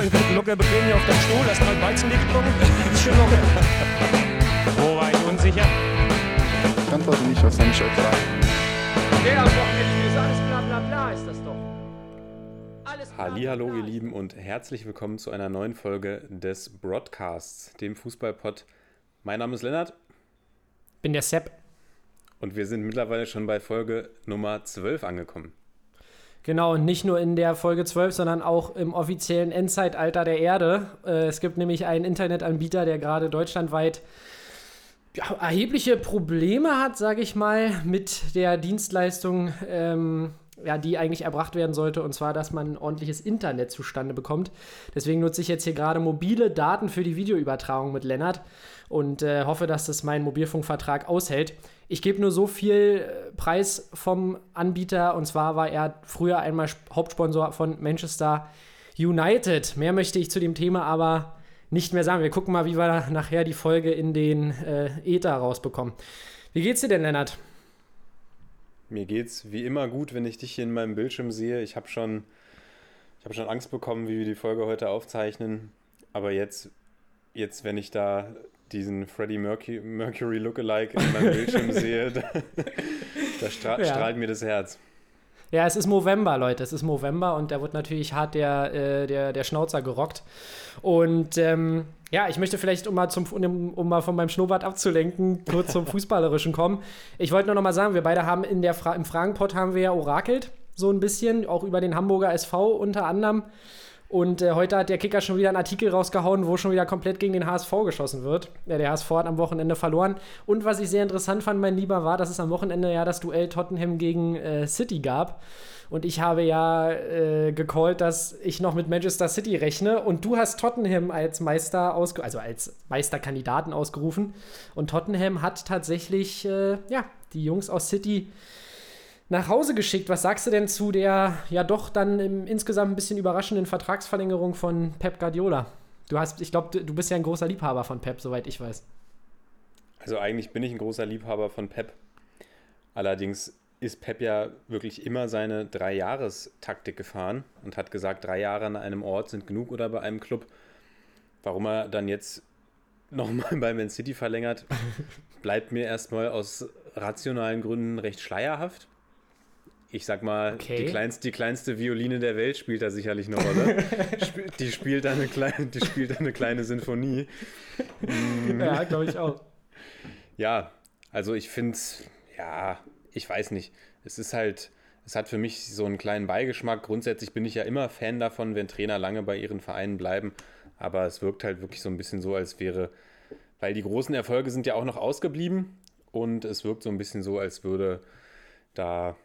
nicht. Hier locker bequem hier auf deinem Stuhl, hast mal Weizenbier getrunken. Ist schön locker. Wo war ich unsicher? Ich antworte nicht auf seine Frage. Der am Wochenende ist alles bla bla bla, ist das doch. Bla. ihr Lieben, und herzlich willkommen zu einer neuen Folge des Broadcasts, dem Fußballpod. Mein Name ist Lennart bin der Sepp. und wir sind mittlerweile schon bei Folge Nummer 12 angekommen. Genau, und nicht nur in der Folge 12, sondern auch im offiziellen Endzeitalter der Erde. Äh, es gibt nämlich einen Internetanbieter, der gerade deutschlandweit ja, erhebliche Probleme hat, sage ich mal, mit der Dienstleistung, ähm, ja, die eigentlich erbracht werden sollte, und zwar, dass man ein ordentliches Internet zustande bekommt. Deswegen nutze ich jetzt hier gerade mobile Daten für die Videoübertragung mit Lennart und äh, hoffe, dass das mein Mobilfunkvertrag aushält. Ich gebe nur so viel äh, Preis vom Anbieter, und zwar war er früher einmal Sp- Hauptsponsor von Manchester United. Mehr möchte ich zu dem Thema aber nicht mehr sagen. Wir gucken mal, wie wir nachher die Folge in den äh, rausbekommen. Wie geht's dir denn, Lennart? Mir geht's wie immer gut, wenn ich dich hier in meinem Bildschirm sehe. Ich habe schon, ich habe schon Angst bekommen, wie wir die Folge heute aufzeichnen. Aber jetzt, jetzt wenn ich da diesen Freddie Mercury, Mercury Lookalike in meinem Bildschirm sehe, da, da stra Ja. strahlt mir das Herz. Ja, es ist November, Leute. Es ist November und da wird natürlich hart der, äh, der, der Schnauzer gerockt. Und ähm, ja, ich möchte vielleicht, um mal, zum, um, um mal von meinem Schnurrbart abzulenken, kurz zum Fußballerischen kommen. Ich wollte nur noch mal sagen, wir beide haben in der Fra im Fragenpot haben wir ja orakelt, so ein bisschen, auch über den Hamburger SV unter anderem. Und äh, heute hat der Kicker schon wieder einen Artikel rausgehauen, wo schon wieder komplett gegen den HSV geschossen wird. Ja, der HSV hat am Wochenende verloren. Und was ich sehr interessant fand, mein Lieber, war, dass es am Wochenende ja das Duell Tottenham gegen äh, City gab. Und ich habe ja äh, gecallt, dass ich noch mit Manchester City rechne. Und du hast Tottenham als Meister ausge also als Meisterkandidaten ausgerufen. Und Tottenham hat tatsächlich, äh, ja, die Jungs aus City nach Hause geschickt. Was sagst du denn zu der ja doch dann im, insgesamt ein bisschen überraschenden Vertragsverlängerung von Pep Guardiola? Du hast, ich glaube, du, du bist ja ein großer Liebhaber von Pep, soweit ich weiß. Also eigentlich bin ich ein großer Liebhaber von Pep. Allerdings ist Pep ja wirklich immer seine Drei-Jahres-Taktik gefahren und hat gesagt, drei Jahre an einem Ort sind genug oder bei einem Club. Warum er dann jetzt nochmal bei Man City verlängert, bleibt mir erstmal aus rationalen Gründen recht schleierhaft. Ich sag mal, Okay. die, kleinste, die kleinste Violine der Welt spielt da sicherlich eine Rolle. Sp- die, spielt da eine kleine, die spielt da eine kleine Sinfonie. Ja, glaube ich auch. Ja, also ich finde es, ja, ich weiß nicht. Es ist halt, es hat für mich so einen kleinen Beigeschmack. Grundsätzlich bin ich ja immer Fan davon, wenn Trainer lange bei ihren Vereinen bleiben. Aber es wirkt halt wirklich so ein bisschen so, als wäre, weil die großen Erfolge sind ja auch noch ausgeblieben. Und es wirkt so ein bisschen so, als würde da,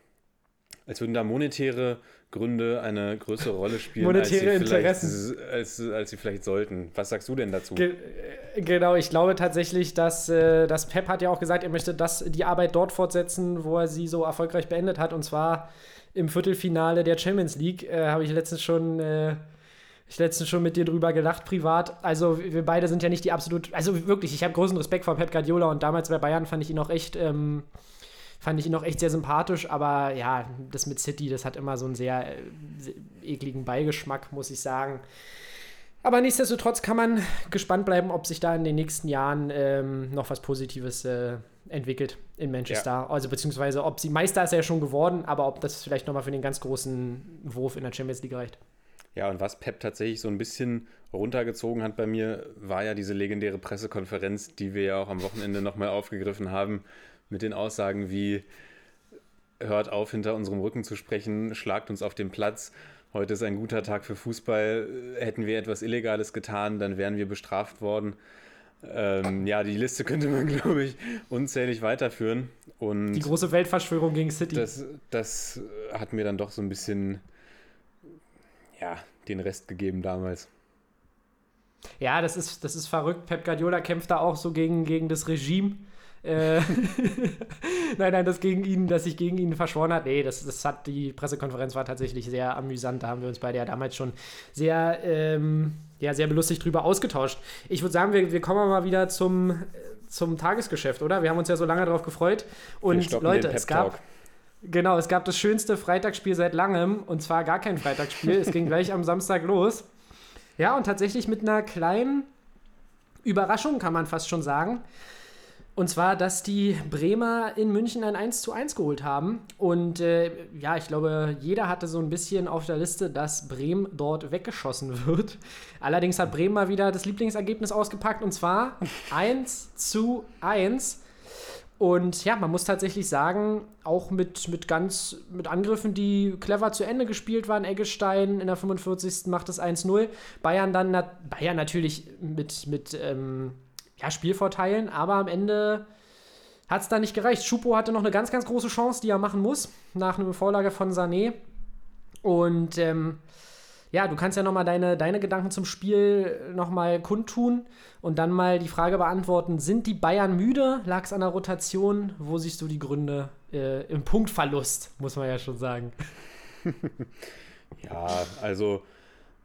als würden da monetäre Gründe eine größere Rolle spielen, Monetäre als, sie vielleicht, Interessen. als, als sie vielleicht sollten. Was sagst du denn dazu? Ge äh, genau, ich glaube tatsächlich, dass, äh, dass Pep hat ja auch gesagt, er möchte das, die Arbeit dort fortsetzen, wo er sie so erfolgreich beendet hat. Und zwar im Viertelfinale der Champions League. Äh, Habe ich letztens schon. Äh, ich letztens schon mit dir drüber gelacht, privat. Also, wir beide sind ja nicht die absolut. Also, wirklich, ich habe großen Respekt vor Pep Guardiola und damals bei Bayern fand ich ihn auch echt. Ähm, fand ich ihn auch echt sehr sympathisch, aber ja, das mit City, das hat immer so einen sehr, äh, sehr ekligen Beigeschmack, muss ich sagen. Aber nichtsdestotrotz kann man gespannt bleiben, ob sich da in den nächsten Jahren ähm, noch was Positives äh, entwickelt in Manchester. Also beziehungsweise ob sie Meister ist er ja schon geworden, aber ob das vielleicht nochmal für den ganz großen Wurf in der Champions League reicht. Ja, und was Pep tatsächlich so ein bisschen runtergezogen hat bei mir, war ja diese legendäre Pressekonferenz, die wir ja auch am Wochenende nochmal aufgegriffen haben, mit den Aussagen wie, hört auf, hinter unserem Rücken zu sprechen, schlagt uns auf den Platz. Heute ist ein guter Tag für Fußball. Hätten wir etwas Illegales getan, dann wären wir bestraft worden. Ähm, ja, die Liste könnte man, glaube ich, unzählig weiterführen. Und Die große Weltverschwörung gegen City. das, das hat mir dann doch so ein bisschen, ja, den Rest gegeben damals. Ja, das ist, das ist verrückt. Pep Guardiola kämpft da auch so gegen, gegen das Regime. Äh, nein, nein, das gegen ihn, dass sich gegen ihn verschworen hat. Nee, das, das hat die Pressekonferenz war tatsächlich sehr amüsant. Da haben wir uns beide ja damals schon sehr, ähm, ja, sehr belustigt drüber ausgetauscht. Ich würde sagen, wir, wir kommen mal wieder zum, äh, zum Tagesgeschäft, oder? Wir haben uns ja so lange darauf gefreut. Und Leute, es gab. Genau, es gab das schönste Freitagsspiel seit langem und zwar gar kein Freitagsspiel. es ging gleich am Samstag los. Ja, und tatsächlich mit einer kleinen Überraschung kann man fast schon sagen. Und zwar, dass die Bremer in München ein 1 zu 1 geholt haben. Und äh, ja, ich glaube, jeder hatte so ein bisschen auf der Liste, dass Bremen dort weggeschossen wird. Allerdings hat Bremen mal wieder das Lieblingsergebnis ausgepackt und zwar 1 zu 1. Und ja, man muss tatsächlich sagen, auch mit, mit ganz mit Angriffen, die clever zu Ende gespielt waren. Eggestein in der 45. macht es 1-0. Bayern dann Bayern natürlich mit, mit ähm, ja, Spielvorteilen, aber am Ende hat es da nicht gereicht. Schupo hatte noch eine ganz, ganz große Chance, die er machen muss, nach einer Vorlage von Sané. Und ähm, ja, du kannst ja nochmal deine, deine Gedanken zum Spiel nochmal kundtun und dann mal die Frage beantworten: Sind die Bayern müde? Lag es an der Rotation? Wo siehst du die Gründe äh, im Punktverlust, muss man ja schon sagen? ja, also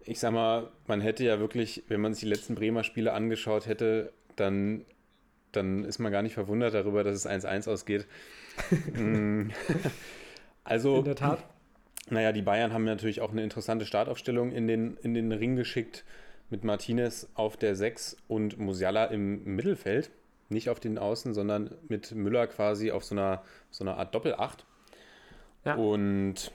ich sag mal, man hätte ja wirklich, wenn man sich die letzten Bremer Spiele angeschaut hätte, dann, dann ist man gar nicht verwundert darüber, dass es 1-1 ausgeht. Mm. also. In der Tat. Naja, die Bayern haben natürlich auch eine interessante Startaufstellung in den, in den Ring geschickt mit Martinez auf der 6 und Musiala im Mittelfeld. Nicht auf den Außen, sondern mit Müller quasi auf so einer, so einer Art Doppel-8. Ja. Und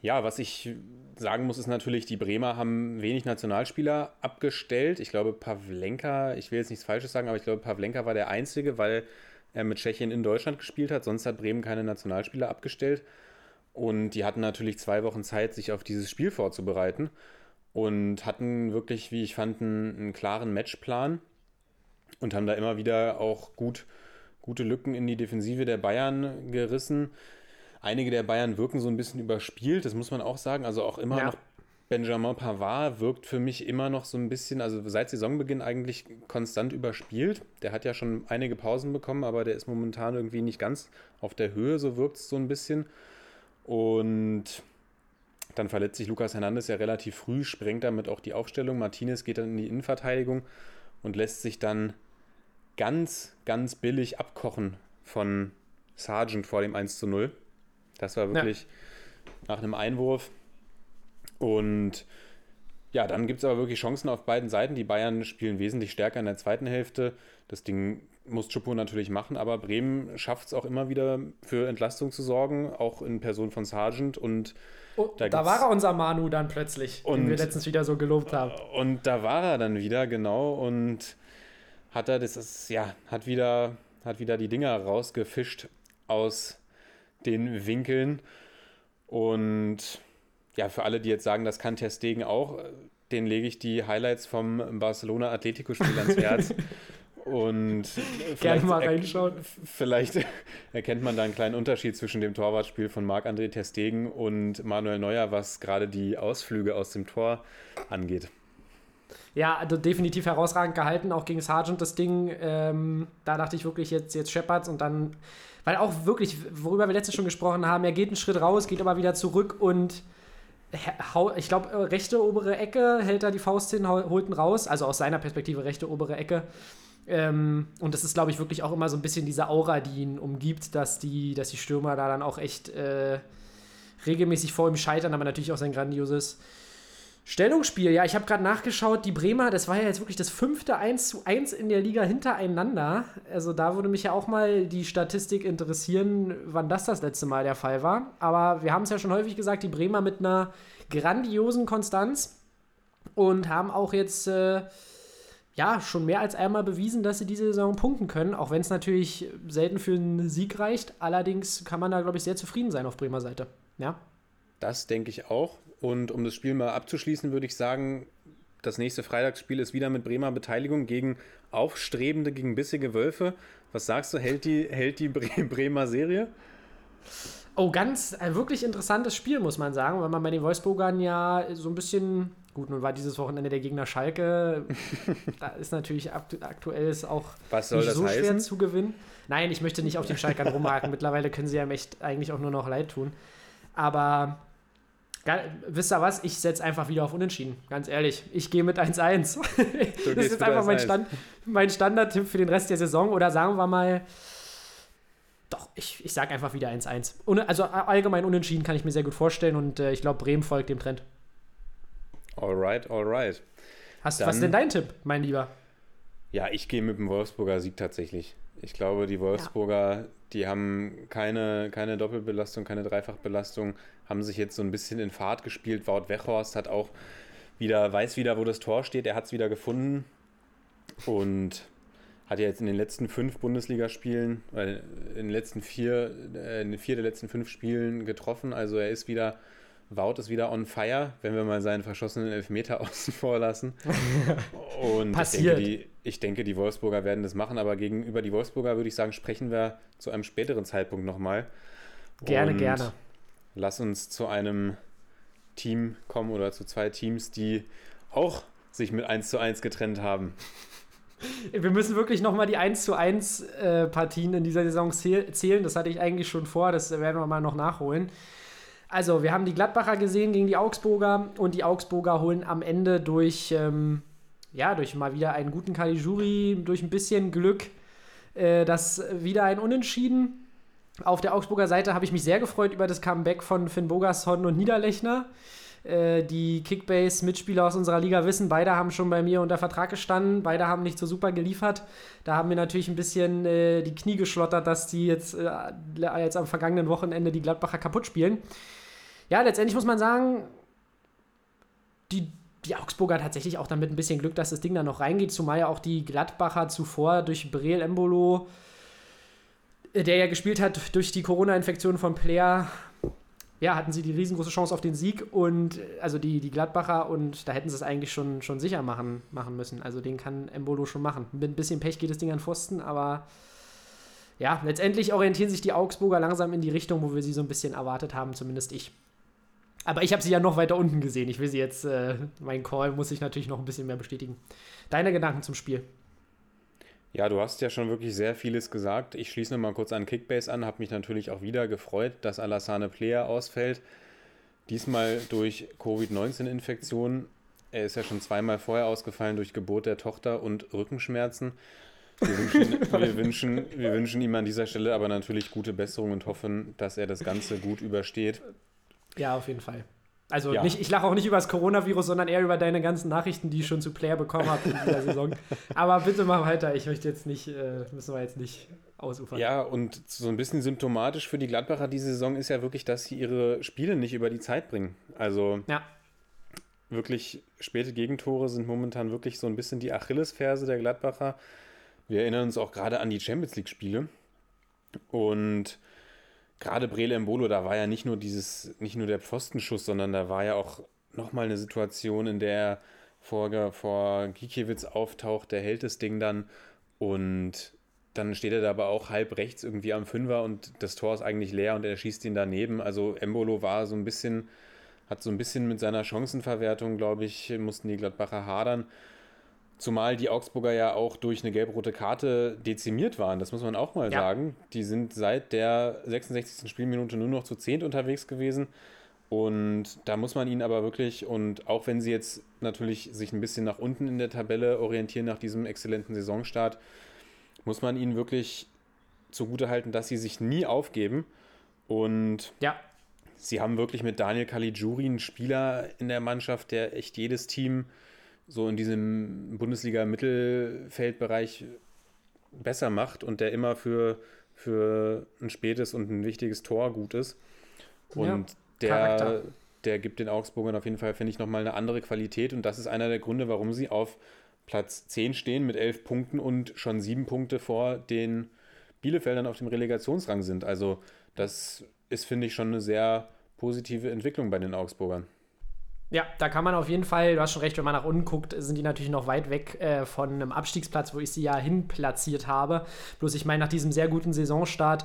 ja, was ich sagen muss, ist natürlich, die Bremer haben wenig Nationalspieler abgestellt. Ich glaube, Pavlenka, ich will jetzt nichts Falsches sagen, aber ich glaube, Pavlenka war der Einzige, weil er mit Tschechien in Deutschland gespielt hat. Sonst hat Bremen keine Nationalspieler abgestellt. Und die hatten natürlich zwei Wochen Zeit, sich auf dieses Spiel vorzubereiten und hatten wirklich, wie ich fand, einen, einen klaren Matchplan und haben da immer wieder auch gut, gute Lücken in die Defensive der Bayern gerissen. Einige der Bayern wirken so ein bisschen überspielt, das muss man auch sagen. Also auch immer ja. noch Benjamin Pavard wirkt für mich immer noch so ein bisschen, also seit Saisonbeginn eigentlich konstant überspielt. Der hat ja schon einige Pausen bekommen, aber der ist momentan irgendwie nicht ganz auf der Höhe, so wirkt es so ein bisschen. Und dann verletzt sich Lukas Hernandez ja relativ früh, sprengt damit auch die Aufstellung. Martinez geht dann in die Innenverteidigung und lässt sich dann ganz, ganz billig abkochen von Sargent vor dem 1 zu 0. Das war wirklich ja. nach einem Einwurf. Und ja, dann gibt es aber wirklich Chancen auf beiden Seiten. Die Bayern spielen wesentlich stärker in der zweiten Hälfte. Das Ding muss Chupo natürlich machen, aber Bremen schafft es auch immer wieder für Entlastung zu sorgen, auch in Person von Sargent und oh, da, da war er unser Manu dann plötzlich, und, den wir letztens wieder so gelobt haben. Und da war er dann wieder, genau, und hat er das ist, ja, hat wieder, hat wieder die Dinger rausgefischt aus den Winkeln und ja, für alle, die jetzt sagen, das kann Ter Stegen auch, den lege ich die Highlights vom Barcelona Atletico-Spiel ans Herz. Und Gerne mal reinschauen. Vielleicht erkennt man da einen kleinen Unterschied zwischen dem Torwartspiel von Marc-André Terstegen und Manuel Neuer, was gerade die Ausflüge aus dem Tor angeht. Ja, also definitiv herausragend gehalten, auch gegen Sargent das Ding. Ähm, da dachte ich wirklich jetzt, jetzt Shepherds und dann, weil auch wirklich, worüber wir letztes schon gesprochen haben, er geht einen Schritt raus, geht aber wieder zurück und ich glaube, rechte obere Ecke hält er die Faust hin, holt ihn raus, also aus seiner Perspektive rechte obere Ecke. Ähm, und das ist, glaube ich, wirklich auch immer so ein bisschen diese Aura, die ihn umgibt, dass die, dass die Stürmer da dann auch echt äh, regelmäßig vor ihm scheitern, aber natürlich auch sein grandioses Stellungsspiel. Ja, ich habe gerade nachgeschaut, die Bremer, das war ja jetzt wirklich das fünfte 1 zu 1 in der Liga hintereinander. Also da würde mich ja auch mal die Statistik interessieren, wann das das letzte Mal der Fall war. Aber wir haben es ja schon häufig gesagt, die Bremer mit einer grandiosen Konstanz und haben auch jetzt. Äh, ja, schon mehr als einmal bewiesen, dass sie diese Saison punkten können, auch wenn es natürlich selten für einen Sieg reicht. Allerdings kann man da, glaube ich, sehr zufrieden sein auf Bremer Seite. Ja. Das denke ich auch. Und um das Spiel mal abzuschließen, würde ich sagen, das nächste Freitagsspiel ist wieder mit Bremer Beteiligung gegen aufstrebende, gegen bissige Wölfe. Was sagst du, hält die, hält die Bremer Serie? Oh, ganz ein wirklich interessantes Spiel, muss man sagen, weil man bei den Wolfsburgern ja so ein bisschen Gut, nun war dieses Wochenende der Gegner Schalke. da ist natürlich aktuell ist auch nicht so heißen? schwer zu gewinnen. Nein, ich möchte nicht auf den Schalkern rumhaken. Mittlerweile können sie ja echt eigentlich auch nur noch leid tun. Aber wisst ihr was? Ich setze einfach wieder auf Unentschieden. Ganz ehrlich. Ich gehe mit 1-1. das ist jetzt einfach mein, Stand, mein Standardtipp für den Rest der Saison. Oder sagen wir mal doch, ich, ich sage einfach wieder 1-1. Ohne- Also allgemein unentschieden kann ich mir sehr gut vorstellen und äh, ich glaube, Bremen folgt dem Trend. Alright, alright. Hast, Dann- was ist denn dein Tipp, mein Lieber? Ja, ich gehe mit dem Wolfsburger Sieg tatsächlich. Ich glaube, die Wolfsburger, die haben keine, keine Doppelbelastung, keine Dreifachbelastung, haben sich jetzt so ein bisschen in Fahrt gespielt. Wout Weghorst hat auch wieder, weiß wieder, wo das Tor steht. Er hat es wieder gefunden und hat ja jetzt in den letzten fünf Bundesligaspielen, äh, in den letzten vier, äh, in vier der letzten fünf Spielen getroffen. Also er ist wieder, Wout ist wieder on fire, wenn wir mal seinen verschossenen Elfmeter außen vor lassen. Und Passiert. Ich, denke, die, ich denke, die Wolfsburger werden das machen, aber gegenüber die Wolfsburger würde ich sagen, sprechen wir zu einem späteren Zeitpunkt nochmal. Gerne, Und gerne. Lass uns zu einem Team kommen oder zu zwei Teams, die auch sich mit 1 zu 1 getrennt haben. Wir müssen wirklich nochmal die 1 zu 1 äh, Partien in dieser Saison zähl zählen. Das hatte ich eigentlich schon vor, das werden wir mal noch nachholen. Also, wir haben die Gladbacher gesehen gegen die Augsburger und die Augsburger holen am Ende durch, ähm, ja, durch mal wieder einen guten Caligiuri, durch ein bisschen Glück, äh, das wieder ein Unentschieden. Auf der Augsburger Seite habe ich mich sehr gefreut über das Comeback von Finn Bogerson und Niederlechner. Äh, die Kickbase-Mitspieler aus unserer Liga wissen, beide haben schon bei mir unter Vertrag gestanden, beide haben nicht so super geliefert. Da haben mir natürlich ein bisschen äh, die Knie geschlottert, dass die jetzt, äh, jetzt am vergangenen Wochenende die Gladbacher kaputt spielen. Ja, letztendlich muss man sagen, die, die Augsburger tatsächlich auch damit ein bisschen Glück, dass das Ding da noch reingeht, zumal ja auch die Gladbacher zuvor durch Breel Embolo, äh, der ja gespielt hat durch die Corona-Infektion von Player, ja, hatten sie die riesengroße Chance auf den Sieg und äh, also die, die Gladbacher und da hätten sie es eigentlich schon, schon sicher machen, machen müssen. Also den kann Embolo schon machen. Mit ein bisschen Pech geht das Ding an Pfosten, aber ja, letztendlich orientieren sich die Augsburger langsam in die Richtung, wo wir sie so ein bisschen erwartet haben, zumindest ich. Aber ich habe sie ja noch weiter unten gesehen. Ich will sie jetzt, äh, mein Call muss ich natürlich noch ein bisschen mehr bestätigen. Deine Gedanken zum Spiel? Ja, du hast ja schon wirklich sehr vieles gesagt. Ich schließe noch mal kurz an Kickbase an, habe mich natürlich auch wieder gefreut, dass Alassane Player ausfällt. Diesmal durch Covid-19-Infektion. Er ist ja schon zweimal vorher ausgefallen durch Geburt der Tochter und Rückenschmerzen. Wir wünschen, wir, wünschen, wir wünschen ihm an dieser Stelle aber natürlich gute Besserung und hoffen, dass er das Ganze gut übersteht. Ja, auf jeden Fall. Also Ja. nicht, ich lache auch nicht über das Coronavirus, sondern eher über deine ganzen Nachrichten, die ich schon zu Player bekommen habe in dieser Saison. Aber bitte mach weiter. Ich möchte jetzt nicht, äh, müssen wir jetzt nicht ausufern. Ja, und so ein bisschen symptomatisch für die Gladbacher diese Saison ist ja wirklich, dass sie ihre Spiele nicht über die Zeit bringen. Also Ja. wirklich späte Gegentore sind momentan wirklich so ein bisschen die Achillesferse der Gladbacher. Wir erinnern uns auch gerade an die Champions League-Spiele. Und gerade Brele Embolo, da war ja nicht nur dieses, nicht nur der Pfostenschuss, sondern da war ja auch nochmal eine Situation, in der er vor, vor Gikiewicz auftaucht, der hält das Ding dann und dann steht er da aber auch halb rechts irgendwie am Fünfer und das Tor ist eigentlich leer und er schießt ihn daneben. Also Embolo war so ein bisschen, hat so ein bisschen mit seiner Chancenverwertung, glaube ich, mussten die Gladbacher hadern. Zumal die Augsburger ja auch durch eine gelb-rote Karte dezimiert waren, das muss man auch mal Ja. sagen. Die sind seit der 66. Spielminute nur noch zu zehnt unterwegs gewesen. Und da muss man ihnen aber wirklich, und auch wenn sie jetzt natürlich sich ein bisschen nach unten in der Tabelle orientieren nach diesem exzellenten Saisonstart, muss man ihnen wirklich zugutehalten, dass sie sich nie aufgeben. Und Ja, sie haben wirklich mit Daniel Caligiuri einen Spieler in der Mannschaft, der echt jedes Team so in diesem Bundesliga-Mittelfeldbereich besser macht und der immer für, für ein spätes und ein wichtiges Tor gut ist. Und der, Charakter. der gibt den Augsburgern auf jeden Fall, finde ich, nochmal eine andere Qualität. Und das ist einer der Gründe, warum sie auf Platz 10 stehen mit 11 Punkten und schon sieben Punkte vor den Bielefeldern auf dem Relegationsrang sind. Also das ist, finde ich, schon eine sehr positive Entwicklung bei den Augsburgern. Ja, da kann man auf jeden Fall, du hast schon recht, wenn man nach unten guckt, sind die natürlich noch weit weg äh, von einem Abstiegsplatz, wo ich sie ja hin platziert habe. Bloß ich meine, nach diesem sehr guten Saisonstart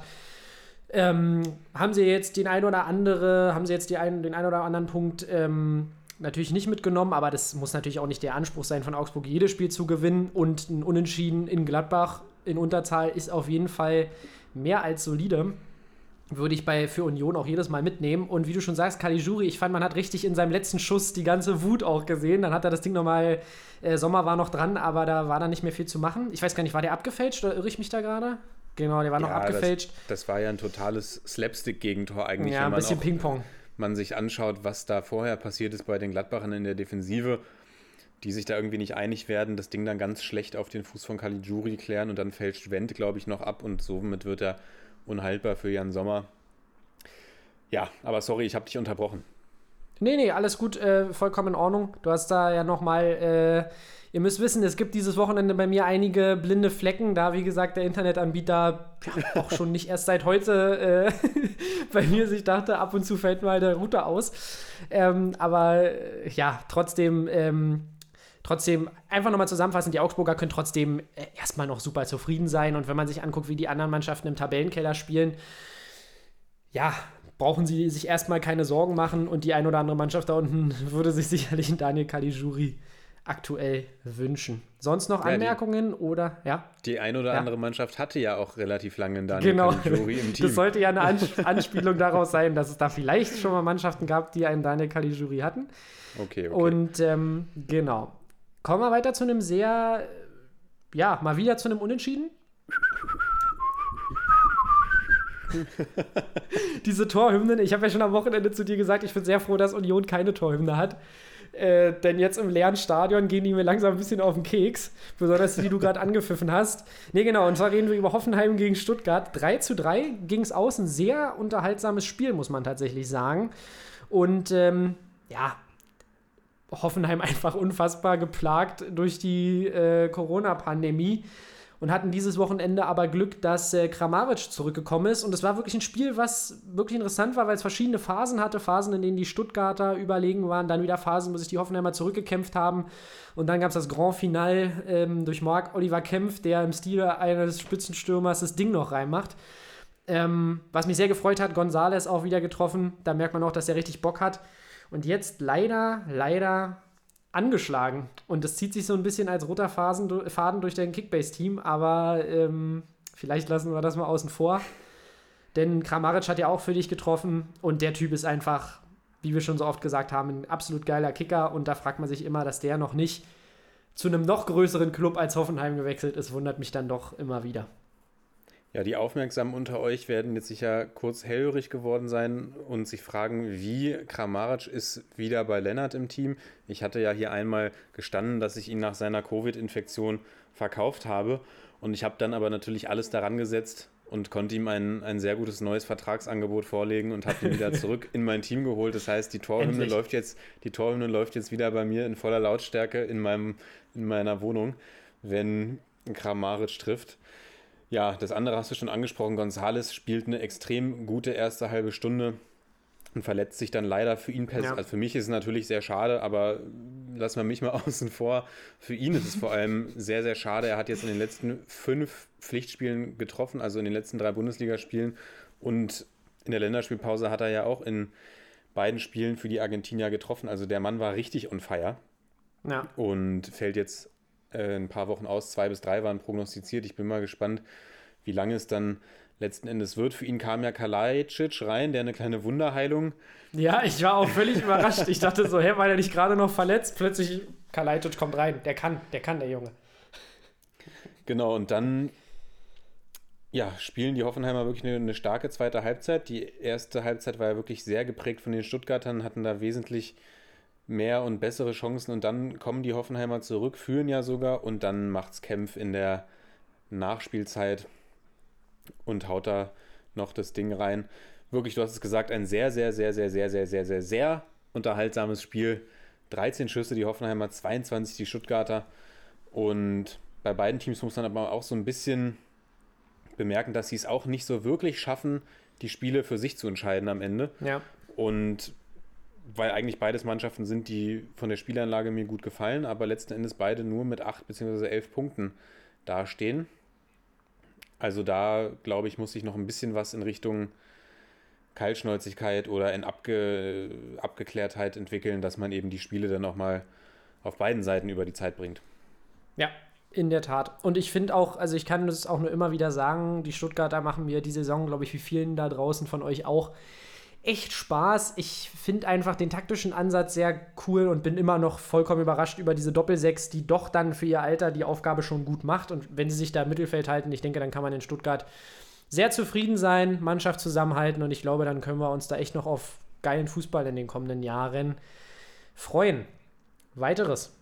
ähm, haben sie jetzt den ein oder andere, haben sie jetzt ein, den ein oder anderen Punkt ähm, natürlich nicht mitgenommen, aber das muss natürlich auch nicht der Anspruch sein, von Augsburg jedes Spiel zu gewinnen und ein Unentschieden in Gladbach in Unterzahl ist auf jeden Fall mehr als solide würde ich bei für Union auch jedes Mal mitnehmen. Und wie du schon sagst, Caligiuri, ich fand, man hat richtig in seinem letzten Schuss die ganze Wut auch gesehen. Dann hat er das Ding nochmal, äh, Sommer war noch dran, aber da war dann nicht mehr viel zu machen. Ich weiß gar nicht, war der abgefälscht oder irre ich mich da gerade? Genau, der war noch Ja, abgefälscht. Das, das war ja ein totales Slapstick-Gegentor eigentlich, Ja, wenn ein man bisschen Ping-Pong. man sich anschaut, was da vorher passiert ist bei den Gladbachern in der Defensive, die sich da irgendwie nicht einig werden, das Ding dann ganz schlecht auf den Fuß von Caligiuri klären und dann fälscht Wendt, glaube ich, noch ab und somit wird er unhaltbar für Jan Sommer. Ja, aber sorry, ich habe dich unterbrochen. Nee, nee, alles gut, äh, vollkommen in Ordnung. Du hast da ja nochmal, äh, ihr müsst wissen, es gibt dieses Wochenende bei mir einige blinde Flecken, da wie gesagt der Internetanbieter ja, auch schon nicht erst seit heute äh, bei mir sich dachte, ab und zu fällt mal der Router aus. Ähm, aber äh, ja, trotzdem, ähm, trotzdem einfach nochmal zusammenfassen, die Augsburger können trotzdem äh, erstmal noch super zufrieden sein und wenn man sich anguckt, wie die anderen Mannschaften im Tabellenkeller spielen, ja, brauchen sie sich erstmal keine Sorgen machen und die ein oder andere Mannschaft da unten würde sich sicherlich einen Daniel Caligiuri aktuell wünschen. Sonst noch Ja, die- Anmerkungen oder ja? Die eine oder Ja. andere Mannschaft hatte ja auch relativ lange einen Daniel Genau. Caligiuri im Team. Das sollte ja eine Ans Anspielung daraus sein, dass es da vielleicht schon mal Mannschaften gab, die einen Daniel Caligiuri hatten. okay, okay. Und ähm, genau. Kommen wir weiter zu einem sehr, ja, mal wieder zu einem Unentschieden. Diese Torhymnen, ich habe ja schon am Wochenende zu dir gesagt, ich bin sehr froh, dass Union keine Torhymne hat. Äh, denn jetzt im leeren Stadion gehen die mir langsam ein bisschen auf den Keks. Besonders die, die du gerade angepfiffen hast. Ne, genau. Und zwar reden wir über Hoffenheim gegen Stuttgart. 3 zu 3 ging es aus. Ein sehr unterhaltsames Spiel, muss man tatsächlich sagen. Und ähm, ja, Hoffenheim einfach unfassbar geplagt durch die äh, Corona-Pandemie und hatten dieses Wochenende aber Glück, dass äh, Kramaric zurückgekommen ist. Und es war wirklich ein Spiel, was wirklich interessant war, weil es verschiedene Phasen hatte. Phasen, in denen die Stuttgarter überlegen waren, dann wieder Phasen, wo sich die Hoffenheimer zurückgekämpft haben. Und dann gab es das Grand Finale ähm, durch Marc Oliver Kempf, der im Stil eines Spitzenstürmers das Ding noch reinmacht. Ähm, was mich sehr gefreut hat, Gonzales auch wieder getroffen. Da merkt man auch, dass er richtig Bock hat. Und jetzt leider, leider angeschlagen. Und das zieht sich so ein bisschen als roter Phasen, Faden durch dein Kickbase-Team, aber ähm, vielleicht lassen wir das mal außen vor. Denn Kramaric hat ja auch für dich getroffen und der Typ ist einfach, wie wir schon so oft gesagt haben, ein absolut geiler Kicker und da fragt man sich immer, dass der noch nicht zu einem noch größeren Club als Hoffenheim gewechselt ist, wundert mich dann doch immer wieder. Ja, die Aufmerksamen unter euch werden jetzt sicher kurz hellhörig geworden sein und sich fragen, wie Kramaric ist wieder bei Lennart im Team. Ich hatte ja hier einmal gestanden, dass ich ihn nach seiner Covid-Infektion verkauft habe und ich habe dann aber natürlich alles daran gesetzt und konnte ihm ein, ein sehr gutes neues Vertragsangebot vorlegen und habe ihn wieder zurück in mein Team geholt. Das heißt, die Torhymne Endlich. läuft jetzt, die Torhymne läuft jetzt wieder bei mir in voller Lautstärke in meinem, in meiner Wohnung, wenn Kramaric trifft. Ja, das andere hast du schon angesprochen. Gonzales spielt eine extrem gute erste halbe Stunde und verletzt sich dann leider für ihn. pers- Ja. Also für mich ist es natürlich sehr schade, aber lassen wir mich mal außen vor. Für ihn ist es vor allem sehr, sehr schade. Er hat jetzt in den letzten fünf Pflichtspielen getroffen, also in den letzten drei Bundesligaspielen. Und in der Länderspielpause hat er ja auch in beiden Spielen für die Argentinier getroffen. Also der Mann war richtig on fire Ja. und fällt jetzt äh, ein paar Wochen aus. Zwei bis drei waren prognostiziert. Ich bin mal gespannt, wie lange es dann letzten Endes wird. Für ihn kam ja Kalajdzic rein, der eine kleine Wunderheilung. Ja, ich war auch völlig überrascht. Ich dachte so, hä, war der nicht gerade noch verletzt? Plötzlich, Kalajdzic kommt rein. Der kann, der kann, der Junge. Genau, und dann ja, spielen die Hoffenheimer wirklich eine, eine starke zweite Halbzeit. Die erste Halbzeit war ja wirklich sehr geprägt von den Stuttgartern, hatten da wesentlich mehr und bessere Chancen und dann kommen die Hoffenheimer zurück, führen ja sogar und dann macht's Kämpf in der Nachspielzeit und haut da noch das Ding rein. Wirklich, du hast es gesagt, ein sehr, sehr, sehr, sehr, sehr, sehr, sehr, sehr, sehr unterhaltsames Spiel. 13 Schüsse, die Hoffenheimer, 22 die Stuttgarter. Und bei beiden Teams muss man aber auch so ein bisschen bemerken, dass sie es auch nicht so wirklich schaffen, die Spiele für sich zu entscheiden am Ende. Ja. Und weil eigentlich beides Mannschaften sind, die von der Spielanlage mir gut gefallen, aber letzten Endes beide nur mit 8 bzw. 11 Punkten dastehen. Also da, glaube ich, muss sich noch ein bisschen was in Richtung Kaltschnäuzigkeit oder in Abge Abgeklärtheit entwickeln, dass man eben die Spiele dann auch mal auf beiden Seiten über die Zeit bringt. Ja, in der Tat. Und ich finde auch, also ich kann das auch nur immer wieder sagen, die Stuttgarter machen mir die Saison, glaube ich, wie vielen da draußen von euch auch, echt Spaß. Ich finde einfach den taktischen Ansatz sehr cool und bin immer noch vollkommen überrascht über diese Doppelsechs, die doch dann für ihr Alter die Aufgabe schon gut macht. Und wenn sie sich da im Mittelfeld halten, ich denke, dann kann man in Stuttgart sehr zufrieden sein, Mannschaft zusammenhalten und ich glaube, dann können wir uns da echt noch auf geilen Fußball in den kommenden Jahren freuen. Weiteres.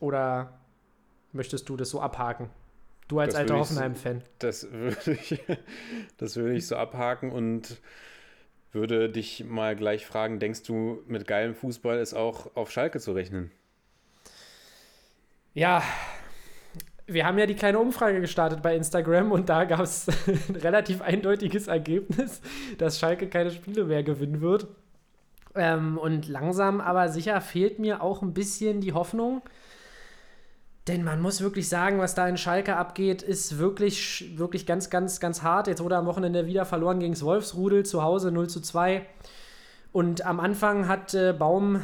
Oder möchtest du das so abhaken? Du als Das alter Hoffenheim-Fan. Das würde ich, das würde ich so abhaken und würde dich mal gleich fragen, denkst du, mit geilem Fußball ist auch auf Schalke zu rechnen? Ja, wir haben ja die kleine Umfrage gestartet bei Instagram und da gab es ein relativ eindeutiges Ergebnis, dass Schalke keine Spiele mehr gewinnen wird. Ähm, und langsam aber sicher fehlt mir auch ein bisschen die Hoffnung. Denn man muss wirklich sagen, was da in Schalke abgeht, ist wirklich, wirklich ganz, ganz, ganz hart. Jetzt wurde am Wochenende wieder verloren gegen das Wolfsrudel zu Hause 0 zu 2. Und am Anfang hat äh, Baum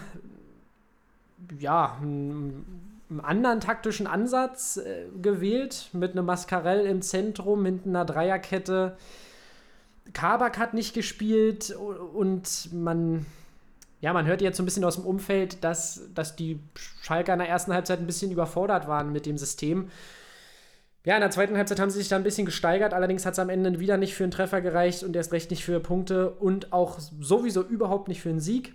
ja, einen, anderen taktischen Ansatz äh, gewählt, mit einem Mascarell im Zentrum, hinten einer Dreierkette. Kabak hat nicht gespielt und man, ja, man hört jetzt so ein bisschen aus dem Umfeld, dass, dass die Schalker in der ersten Halbzeit ein bisschen überfordert waren mit dem System. Ja, in der zweiten Halbzeit haben sie sich da ein bisschen gesteigert, allerdings hat es am Ende wieder nicht für einen Treffer gereicht und erst recht nicht für Punkte und auch sowieso überhaupt nicht für einen Sieg.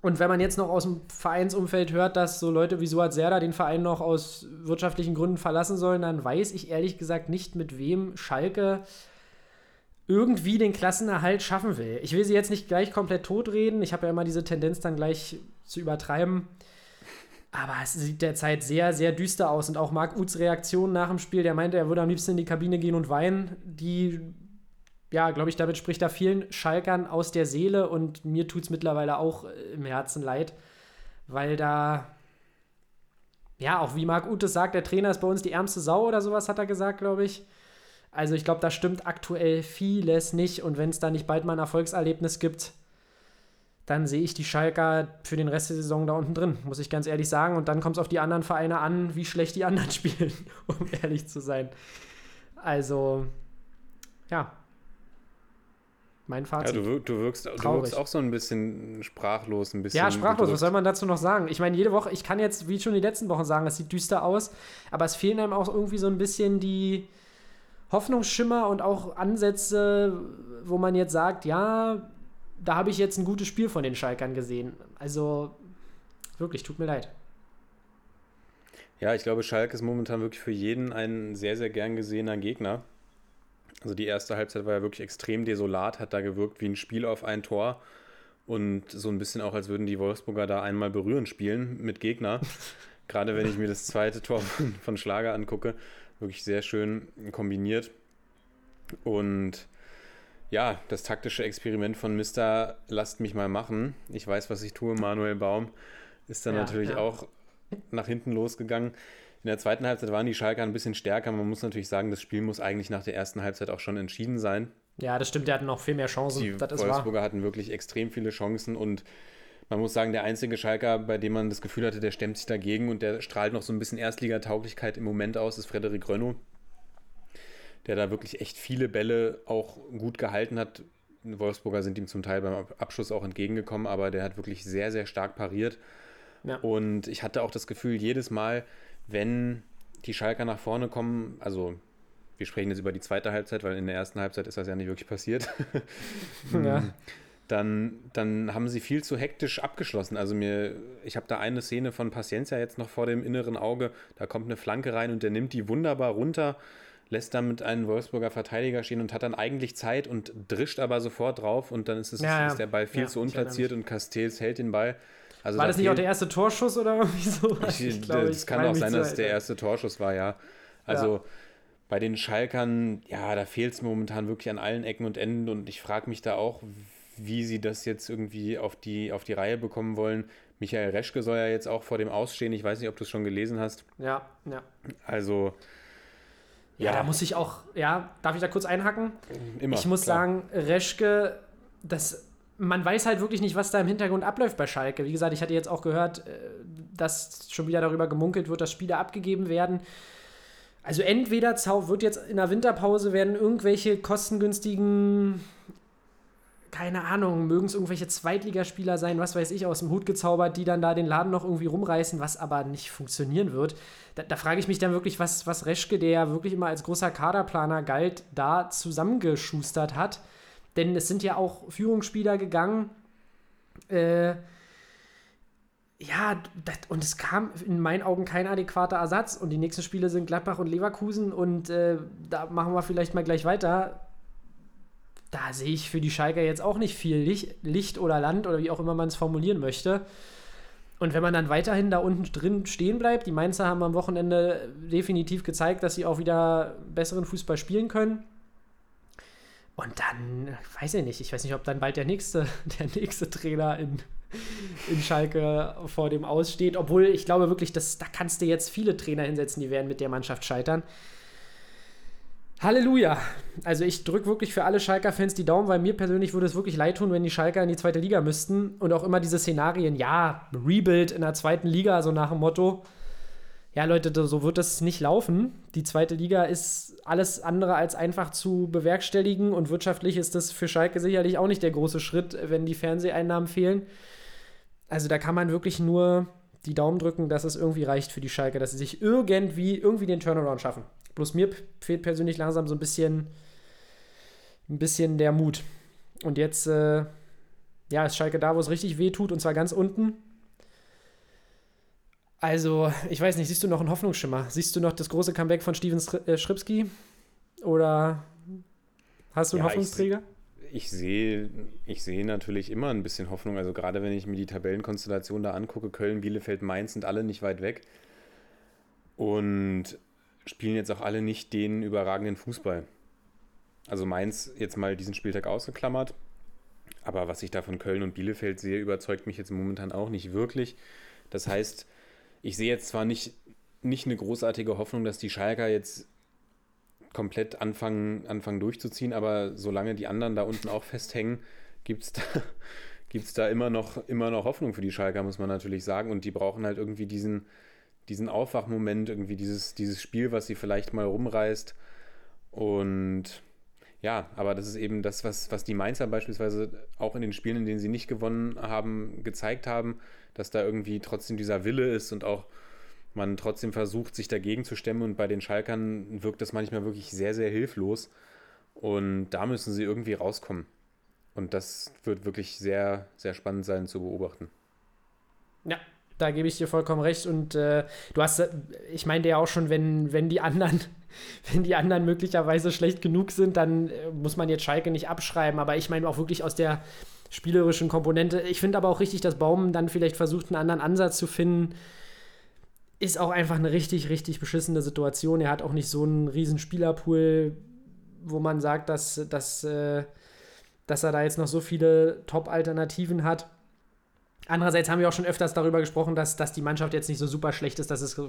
Und wenn man jetzt noch aus dem Vereinsumfeld hört, dass so Leute wie Suat Serdar den Verein noch aus wirtschaftlichen Gründen verlassen sollen, dann weiß ich ehrlich gesagt nicht, mit wem Schalke irgendwie den Klassenerhalt schaffen will. Ich will sie jetzt nicht gleich komplett totreden. Ich habe ja immer diese Tendenz, dann gleich zu übertreiben. Aber es sieht derzeit sehr, sehr düster aus. Und auch Marc Uths Reaktion nach dem Spiel, der meinte, er würde am liebsten in die Kabine gehen und weinen. Die, ja, glaube ich, damit spricht er vielen Schalkern aus der Seele. Und mir tut es mittlerweile auch äh, im Herzen leid, weil da, ja, auch wie Marc Uth sagt, der Trainer ist bei uns die ärmste Sau oder sowas, hat er gesagt, glaube ich. Also ich glaube, da stimmt aktuell vieles nicht. Und wenn es da nicht bald mal ein Erfolgserlebnis gibt, dann sehe ich die Schalker für den Rest der Saison da unten drin, muss ich ganz ehrlich sagen. Und dann kommt es auf die anderen Vereine an, wie schlecht die anderen spielen, um ehrlich zu sein. Also, ja. Mein Ja, Fazit. du, wir- du, wirkst, du wirkst auch so ein bisschen sprachlos, ein bisschen. Ja, sprachlos, was soll man dazu noch sagen? Ich meine, jede Woche, ich kann jetzt, wie schon die letzten Wochen sagen, es sieht düster aus, aber es fehlen einem auch irgendwie so ein bisschen die Hoffnungsschimmer und auch Ansätze, wo man jetzt sagt, ja, da habe ich jetzt ein gutes Spiel von den Schalkern gesehen. Also, wirklich, tut mir leid. Ja, ich glaube, Schalke ist momentan wirklich für jeden ein sehr, sehr gern gesehener Gegner. Also die erste Halbzeit war ja wirklich extrem desolat, hat da gewirkt wie ein Spiel auf ein Tor und so ein bisschen auch, als würden die Wolfsburger da einmal berühren spielen mit Gegner. Gerade wenn ich mir das zweite Tor von, von Schlager angucke, wirklich sehr schön kombiniert. Und ja, das taktische Experiment von Mr. Lasst mich mal machen. Ich weiß, was ich tue, Manuel Baum, ist dann Ja, natürlich ja. auch nach hinten losgegangen. In der zweiten Halbzeit waren die Schalker ein bisschen stärker. Man muss natürlich sagen, das Spiel muss eigentlich nach der ersten Halbzeit auch schon entschieden sein. Ja, das stimmt, der hat noch viel mehr Chancen. Die ist wahr. Wolfsburger hatten wirklich extrem viele Chancen und man muss sagen, der einzige Schalker, bei dem man das Gefühl hatte, der stemmt sich dagegen und der strahlt noch so ein bisschen Erstligatauglichkeit im Moment aus, ist Frederik Rönno, der da wirklich echt viele Bälle auch gut gehalten hat. Die Wolfsburger sind ihm zum Teil beim Ab- Abschluss auch entgegengekommen, aber der hat wirklich sehr, sehr stark pariert. Ja. Und ich hatte auch das Gefühl, jedes Mal, wenn die Schalker nach vorne kommen, also wir sprechen jetzt über die zweite Halbzeit, weil in der ersten Halbzeit ist das ja nicht wirklich passiert. Ja. dann, dann haben sie viel zu hektisch abgeschlossen. Also mir, ich habe da eine Szene von Paciencia jetzt noch vor dem inneren Auge. Da kommt eine Flanke rein und der nimmt die wunderbar runter, lässt damit einen Wolfsburger Verteidiger stehen und hat dann eigentlich Zeit und drischt aber sofort drauf und dann ist, es, Ja, ja. ist der Ball viel Ja, zu ich unplatziert und Castells hält den Ball. Also War da das nicht auch der erste Torschuss oder irgendwie so? ich, glaube, das kann meine auch sein, dass es der erste Torschuss war, ja. Also bei den Schalkern, ja, da fehlt es momentan wirklich an allen Ecken und Enden und ich frage mich da auch, wie sie das jetzt irgendwie auf die, auf die Reihe bekommen wollen. Michael Reschke soll ja jetzt auch vor dem Ausstehen, ich weiß nicht, ob du es schon gelesen hast. Ja, ja. Also, Ja, da muss ich auch, ja, darf ich da kurz einhacken? immer. ich muss klar. sagen, Reschke, das, man weiß halt wirklich nicht, was da im Hintergrund abläuft bei Schalke. Wie gesagt, ich hatte jetzt auch gehört, äh, dass schon wieder darüber gemunkelt wird, dass Spiele abgegeben werden. Also entweder wird jetzt in der Winterpause werden irgendwelche kostengünstigen keine Ahnung, mögen es irgendwelche Zweitligaspieler sein, was weiß ich, aus dem Hut gezaubert, die dann da den Laden noch irgendwie rumreißen, was aber nicht funktionieren wird. Da, da frage ich mich dann wirklich, was, was Reschke, der ja wirklich immer als großer Kaderplaner galt, da zusammengeschustert hat. Denn es sind ja auch Führungsspieler gegangen, äh, ja, das, und es kam in meinen Augen kein adäquater Ersatz. Und die nächsten Spiele sind Gladbach und Leverkusen. Und äh, da machen wir vielleicht mal gleich weiter. Da sehe ich für die Schalker jetzt auch nicht viel Licht, oder Land oder wie auch immer man es formulieren möchte. Und wenn man dann weiterhin da unten drin stehen bleibt, die Mainzer haben am Wochenende definitiv gezeigt, dass sie auch wieder besseren Fußball spielen können. Und dann, weiß ich nicht, ich weiß nicht, ob dann bald der nächste, der nächste Trainer in, in Schalke vor dem aussteht. Obwohl ich glaube wirklich, dass, da kannst du jetzt viele Trainer hinsetzen, die werden mit der Mannschaft scheitern. Halleluja. Also ich drücke wirklich für alle Schalker-Fans die Daumen, weil mir persönlich würde es wirklich leid tun, wenn die Schalker in die zweite Liga müssten. Und auch immer diese Szenarien, ja, Rebuild in der zweiten Liga, so nach dem Motto. Ja, Leute, so wird das nicht laufen. Die zweite Liga ist alles andere als einfach zu bewerkstelligen und wirtschaftlich ist das für Schalke sicherlich auch nicht der große Schritt, wenn die Fernseheinnahmen fehlen. Also da kann man wirklich nur die Daumen drücken, dass es irgendwie reicht für die Schalke, dass sie sich irgendwie, irgendwie den Turnaround schaffen. Bloß mir fehlt persönlich langsam so ein bisschen, ein bisschen der Mut. Und jetzt, äh, ja, ist Schalke da, wo es richtig weh tut, und zwar ganz unten. Also, ich weiß nicht, siehst du noch einen Hoffnungsschimmer? Siehst du noch das große Comeback von Steven äh, Schripski? Oder hast du einen Ja, Hoffnungsträger? Ich sehe, ich sehe natürlich immer ein bisschen Hoffnung. Also gerade wenn ich mir die Tabellenkonstellation da angucke, Köln, Bielefeld, Mainz sind alle nicht weit weg. Und spielen jetzt auch alle nicht den überragenden Fußball. Also Mainz jetzt mal diesen Spieltag ausgeklammert. Aber was ich da von Köln und Bielefeld sehe, überzeugt mich jetzt momentan auch nicht wirklich. Das heißt, ich sehe jetzt zwar nicht, nicht eine großartige Hoffnung, dass die Schalker jetzt komplett anfangen, anfangen durchzuziehen, aber solange die anderen da unten auch festhängen, gibt es da, gibt's da immer, noch, immer noch Hoffnung für die Schalker, muss man natürlich sagen. Und die brauchen halt irgendwie diesen, diesen Aufwachmoment, irgendwie dieses, dieses Spiel, was sie vielleicht mal rumreißt. Und ja, aber das ist eben das, was, was die Mainzer beispielsweise auch in den Spielen, in denen sie nicht gewonnen haben, gezeigt haben, dass da irgendwie trotzdem dieser Wille ist und auch man trotzdem versucht, sich dagegen zu stemmen. Und bei den Schalkern wirkt das manchmal wirklich sehr, sehr hilflos. Und da müssen sie irgendwie rauskommen. Und das wird wirklich sehr, sehr spannend sein zu beobachten. Ja, da gebe ich dir vollkommen recht. Und äh, du hast, ich meinte ja auch schon, wenn, wenn die anderen, wenn die anderen möglicherweise schlecht genug sind, dann äh, muss man jetzt Schalke nicht abschreiben. Aber ich meine auch wirklich aus der spielerischen Komponente. Ich finde aber auch richtig, dass Baum dann vielleicht versucht, einen anderen Ansatz zu finden. Ist auch einfach eine richtig, richtig beschissene Situation. Er hat auch nicht so einen riesen Spielerpool, wo man sagt, dass, dass, äh, dass er da jetzt noch so viele Top-Alternativen hat. Andererseits haben wir auch schon öfters darüber gesprochen, dass, dass die Mannschaft jetzt nicht so super schlecht ist, dass es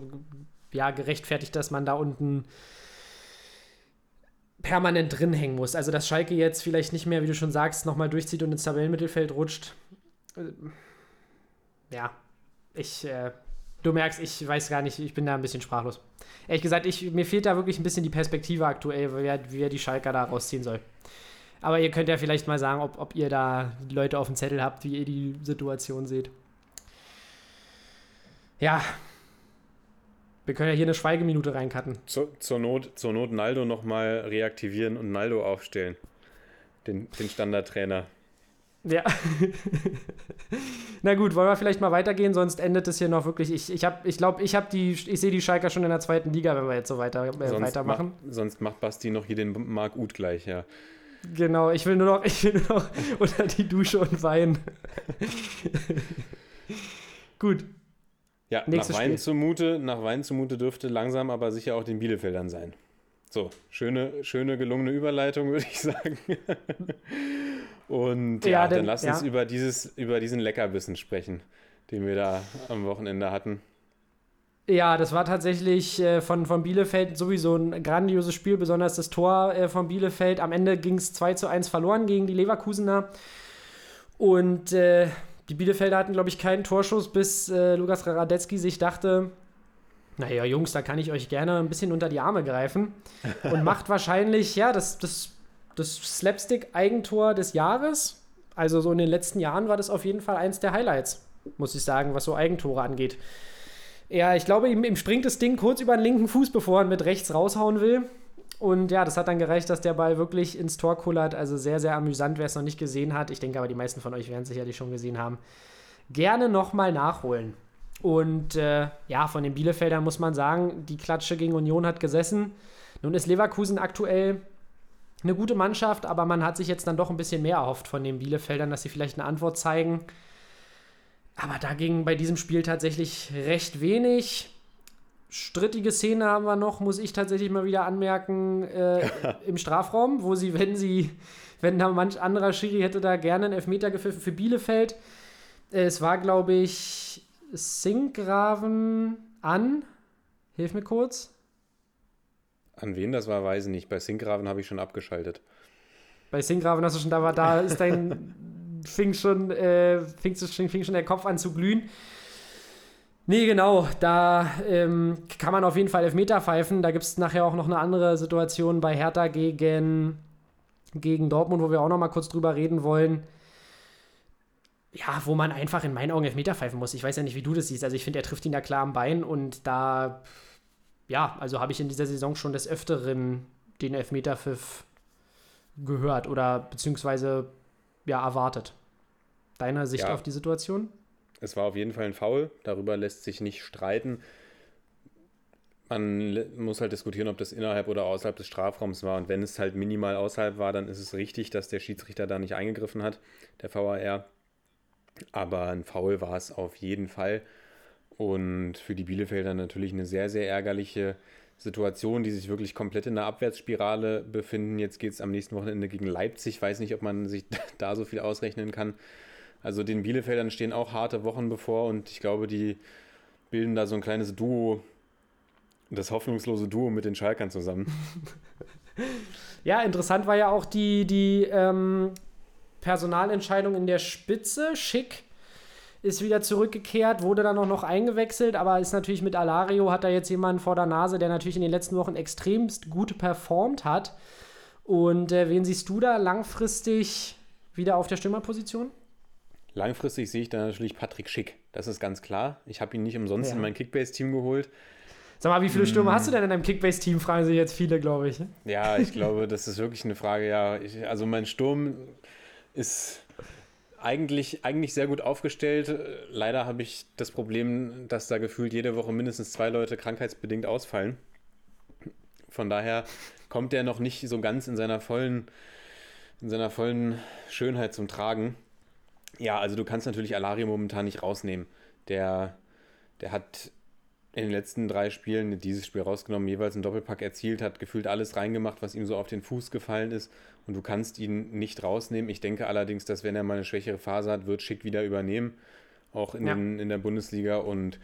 ja gerechtfertigt, dass man da unten permanent drin hängen muss. Also, dass Schalke jetzt vielleicht nicht mehr, wie du schon sagst, nochmal durchzieht und ins Tabellenmittelfeld rutscht. Äh, Ja, ich, äh, du merkst, ich weiß gar nicht, ich bin da ein bisschen sprachlos. Ehrlich gesagt, ich, mir fehlt da wirklich ein bisschen die Perspektive aktuell, wer, wer die Schalker da rausziehen soll. Aber ihr könnt ja vielleicht mal sagen, ob, ob ihr da Leute auf dem Zettel habt, wie ihr die Situation seht. Ja. Wir können ja hier eine Schweigeminute reincutten. Zur, zur, Not, zur Not Naldo nochmal reaktivieren und Naldo aufstellen. Den, den Standardtrainer. Ja. Na gut, wollen wir vielleicht mal weitergehen, sonst endet es hier noch wirklich. Ich, ich, hab, ich glaube, ich, hab die, ich sehe die Schalker schon in der zweiten Liga, wenn wir jetzt so weiter, äh, Sonst, weitermachen. ma, sonst macht Basti noch hier den Marc Uth gleich, ja. Genau, ich will nur noch, ich will nur noch unter die Dusche und weinen. Gut. Ja, Nächstes nach Wein, Spiel. zumute, nach Wein zumute dürfte langsam aber sicher auch den Bielefeldern sein. So, schöne, schöne gelungene Überleitung, würde ich sagen. Und ja, Ja, dann denn- lass uns ja. über, dieses, über diesen Leckerbissen sprechen, den wir da am Wochenende hatten. Ja, das war tatsächlich äh, von, von Bielefeld sowieso ein grandioses Spiel, besonders das Tor äh, von Bielefeld. Am Ende ging es 2 zu 1 verloren gegen die Leverkusener. Und äh, die Bielefelder hatten, glaube ich, keinen Torschuss, bis äh, Lukas Radetzky sich dachte, naja, Jungs, da kann ich euch gerne ein bisschen unter die Arme greifen. Und macht wahrscheinlich, ja, das, das, das Slapstick-Eigentor des Jahres. Also so in den letzten Jahren war das auf jeden Fall eins der Highlights, muss ich sagen, was so Eigentore angeht. Ja, ich glaube, ihm, ihm springt das Ding kurz über den linken Fuß, bevor er mit rechts raushauen will. Und ja, das hat dann gereicht, dass der Ball wirklich ins Tor kullert. Also sehr, sehr amüsant, wer es noch nicht gesehen hat. Ich denke aber, die meisten von euch werden es sicherlich schon gesehen haben. Gerne nochmal nachholen. Und äh, ja, von den Bielefeldern muss man sagen, die Klatsche gegen Union hat gesessen. Nun ist Leverkusen aktuell eine gute Mannschaft, aber man hat sich jetzt dann doch ein bisschen mehr erhofft von den Bielefeldern, dass sie vielleicht eine Antwort zeigen. Aber da ging bei diesem Spiel tatsächlich recht wenig. Strittige Szene haben wir noch, muss ich tatsächlich mal wieder anmerken, äh, im Strafraum, wo sie, wenn sie, wenn da manch anderer Schiri hätte da gerne einen Elfmeter gepfiffen für Bielefeld. Es war, glaube ich, Sinkgraven an. Hilf mir kurz. An wen das war, weiß ich nicht. Bei Sinkgraven habe ich schon abgeschaltet. Bei Sinkgraven hast du schon, da war, da ist dein, fing schon, äh, fing, fing schon der Kopf an zu glühen. Nee, genau, da ähm, kann man auf jeden Fall Elfmeter pfeifen. Da gibt es nachher auch noch eine andere Situation bei Hertha gegen, gegen Dortmund, wo wir auch noch mal kurz drüber reden wollen. Ja, wo man einfach in meinen Augen Elfmeter pfeifen muss. Ich weiß ja nicht, wie du das siehst. Also ich finde, er trifft ihn da klar am Bein und da, ja, also habe ich in dieser Saison schon des Öfteren den Elfmeterpfiff gehört oder beziehungsweise ja, erwartet. Deine Sicht Ja. auf die Situation? Es war auf jeden Fall ein Foul, darüber lässt sich nicht streiten. Man muss halt diskutieren, ob das innerhalb oder außerhalb des Strafraums war. Und wenn es halt minimal außerhalb war, dann ist es richtig, dass der Schiedsrichter da nicht eingegriffen hat, der VAR. Aber ein Foul war es auf jeden Fall. Und für die Bielefelder natürlich eine sehr, sehr ärgerliche Situation, die sich wirklich komplett in der Abwärtsspirale befinden. Jetzt geht es am nächsten Wochenende gegen Leipzig. Weiß nicht, ob man sich da so viel ausrechnen kann. Also den Bielefeldern stehen auch harte Wochen bevor und ich glaube, die bilden da so ein kleines Duo, das hoffnungslose Duo mit den Schalkern zusammen. Ja, interessant war ja auch die, die ähm, Personalentscheidung in der Spitze. Schick ist wieder zurückgekehrt, wurde dann auch noch eingewechselt, aber ist natürlich mit Alario, hat da jetzt jemanden vor der Nase, der natürlich in den letzten Wochen extremst gut performt hat. Und äh, wen siehst du da langfristig wieder auf der Stürmerposition? Langfristig sehe ich da natürlich Patrick Schick, das ist ganz klar. Ich habe ihn nicht umsonst Ja. in mein Kickbase-Team geholt. Sag mal, wie viele Stürmer hast du denn in deinem Kickbase-Team? Fragen sich jetzt viele, glaube ich. Ja, ich glaube, das ist wirklich eine Frage. Ja, ich, also mein Sturm ist eigentlich, eigentlich sehr gut aufgestellt. Leider habe ich das Problem, dass da gefühlt jede Woche mindestens zwei Leute krankheitsbedingt ausfallen. Von daher kommt der noch nicht so ganz in seiner vollen, in seiner vollen Schönheit zum Tragen. Ja, also du kannst natürlich Alario momentan nicht rausnehmen. Der, der hat in den letzten drei Spielen dieses Spiel rausgenommen, jeweils einen Doppelpack erzielt, hat gefühlt alles reingemacht, was ihm so auf den Fuß gefallen ist. Und du kannst ihn nicht rausnehmen. Ich denke allerdings, dass wenn er mal eine schwächere Phase hat, wird Schick wieder übernehmen, auch in, Ja. den, in der Bundesliga. Und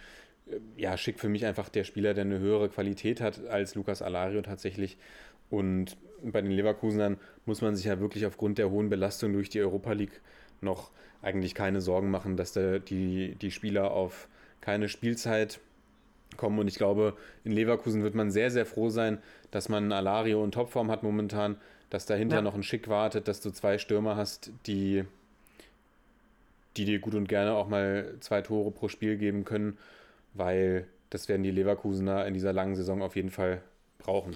äh, ja, Schick für mich einfach der Spieler, der eine höhere Qualität hat als Lukas Alario tatsächlich. Und bei den Leverkusenern muss man sich ja wirklich aufgrund der hohen Belastung durch die Europa League noch eigentlich keine Sorgen machen, dass da die, die Spieler auf keine Spielzeit kommen. Und ich glaube, in Leverkusen wird man sehr, sehr froh sein, dass man Alario in Topform hat momentan, dass dahinter Ja. noch ein Schick wartet, dass du zwei Stürmer hast, die, die dir gut und gerne auch mal zwei Tore pro Spiel geben können, weil das werden die Leverkusener in dieser langen Saison auf jeden Fall brauchen.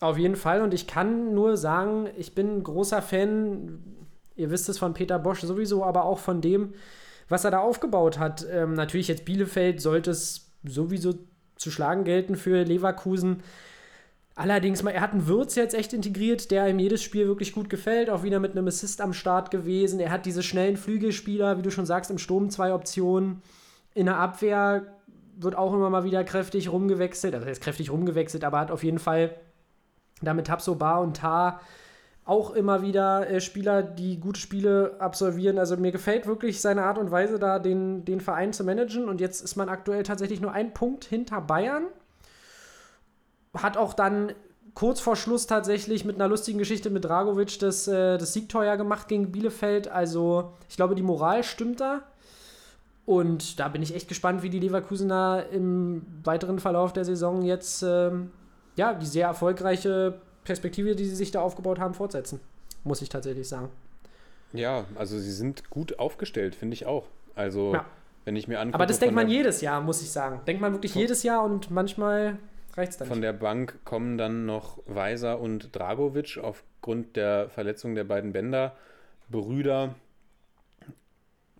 Auf jeden Fall. Und ich kann nur sagen, ich bin ein großer Fan, ihr wisst es von Peter Bosch sowieso, aber auch von dem, was er da aufgebaut hat. Ähm, natürlich jetzt Bielefeld sollte es sowieso zu schlagen gelten für Leverkusen. Allerdings, er hat einen Würz jetzt echt integriert, der ihm jedes Spiel wirklich gut gefällt. Auch wieder mit einem Assist am Start gewesen. Er hat diese schnellen Flügelspieler, wie du schon sagst, im Sturm zwei Optionen. In der Abwehr wird auch immer mal wieder kräftig rumgewechselt. Also er ist kräftig rumgewechselt, aber hat auf jeden Fall damit Tapso, Bar und Tar auch immer wieder äh, Spieler, die gute Spiele absolvieren. Also mir gefällt wirklich seine Art und Weise, da den, den Verein zu managen. Und jetzt ist man aktuell tatsächlich nur ein Punkt hinter Bayern. Hat auch dann kurz vor Schluss tatsächlich mit einer lustigen Geschichte mit Dragovic das, äh, das Siegtor ja gemacht gegen Bielefeld. Also ich glaube, die Moral stimmt da. Und da bin ich echt gespannt, wie die Leverkusener im weiteren Verlauf der Saison jetzt ähm, ja, die sehr erfolgreiche Perspektive, die sie sich da aufgebaut haben, fortsetzen. Muss ich tatsächlich sagen. Ja, also sie sind gut aufgestellt, finde ich auch. Also, Ja. wenn ich mir angucke. Aber das denkt man jedes Jahr, muss ich sagen. Denkt man wirklich jedes Jahr und manchmal reicht es dann Von nicht. der Bank kommen dann noch Weiser und Dragovic aufgrund der Verletzung der beiden Bänder. Brüder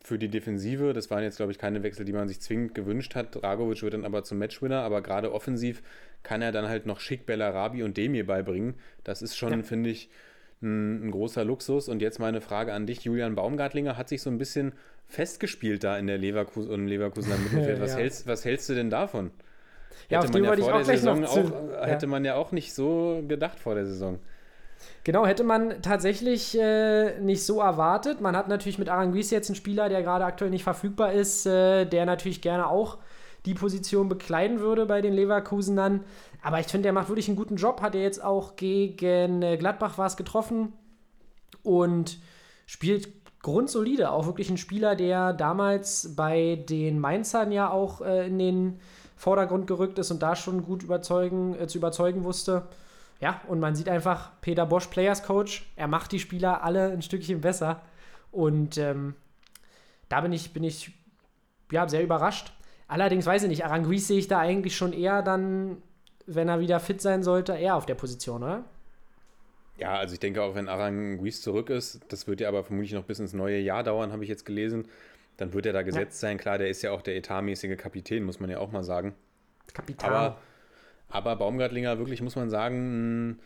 für die Defensive. Das waren jetzt, glaube ich, keine Wechsel, die man sich zwingend gewünscht hat. Dragovic wird dann aber zum Matchwinner, aber gerade offensiv kann er dann halt noch schick Bellarabi und Demir beibringen. Das ist schon, Ja. finde ich, ein, ein großer Luxus. Und jetzt meine Frage an dich, Julian Baumgartlinger hat sich so ein bisschen festgespielt da in der Leverkusen und Leverkusener Mittelfeld. Was, Ja. hältst, was hältst du denn davon? Ja, hätte man ja vor der Saison auch, äh, hätte man ja auch nicht so gedacht vor der Saison. Genau, hätte man tatsächlich äh, nicht so erwartet. Man hat natürlich mit Aranguiz jetzt einen Spieler, der gerade aktuell nicht verfügbar ist, äh, der natürlich gerne auch die Position bekleiden würde bei den Leverkusenern. Aber ich finde, der macht wirklich einen guten Job. Hat er jetzt auch gegen äh, Gladbach was getroffen und spielt grundsolide. Auch wirklich ein Spieler, der damals bei den Mainzern ja auch äh, in den Vordergrund gerückt ist und da schon gut überzeugen, äh, zu überzeugen wusste. Ja, und man sieht einfach, Peter Bosch, Players Coach, er macht die Spieler alle ein Stückchen besser. Und ähm, da bin ich, bin ich ja, sehr überrascht. Allerdings weiß ich nicht, Aranguiz sehe ich da eigentlich schon eher dann, wenn er wieder fit sein sollte, eher auf der Position, oder? Ja, also ich denke auch, wenn Aranguiz zurück ist, das wird ja aber vermutlich noch bis ins neue Jahr dauern, habe ich jetzt gelesen, dann wird er da gesetzt sein. Klar, der ist ja auch der etatmäßige Kapitän, muss man ja auch mal sagen. Kapital. Aber, aber Baumgartlinger, wirklich muss man sagen, mh,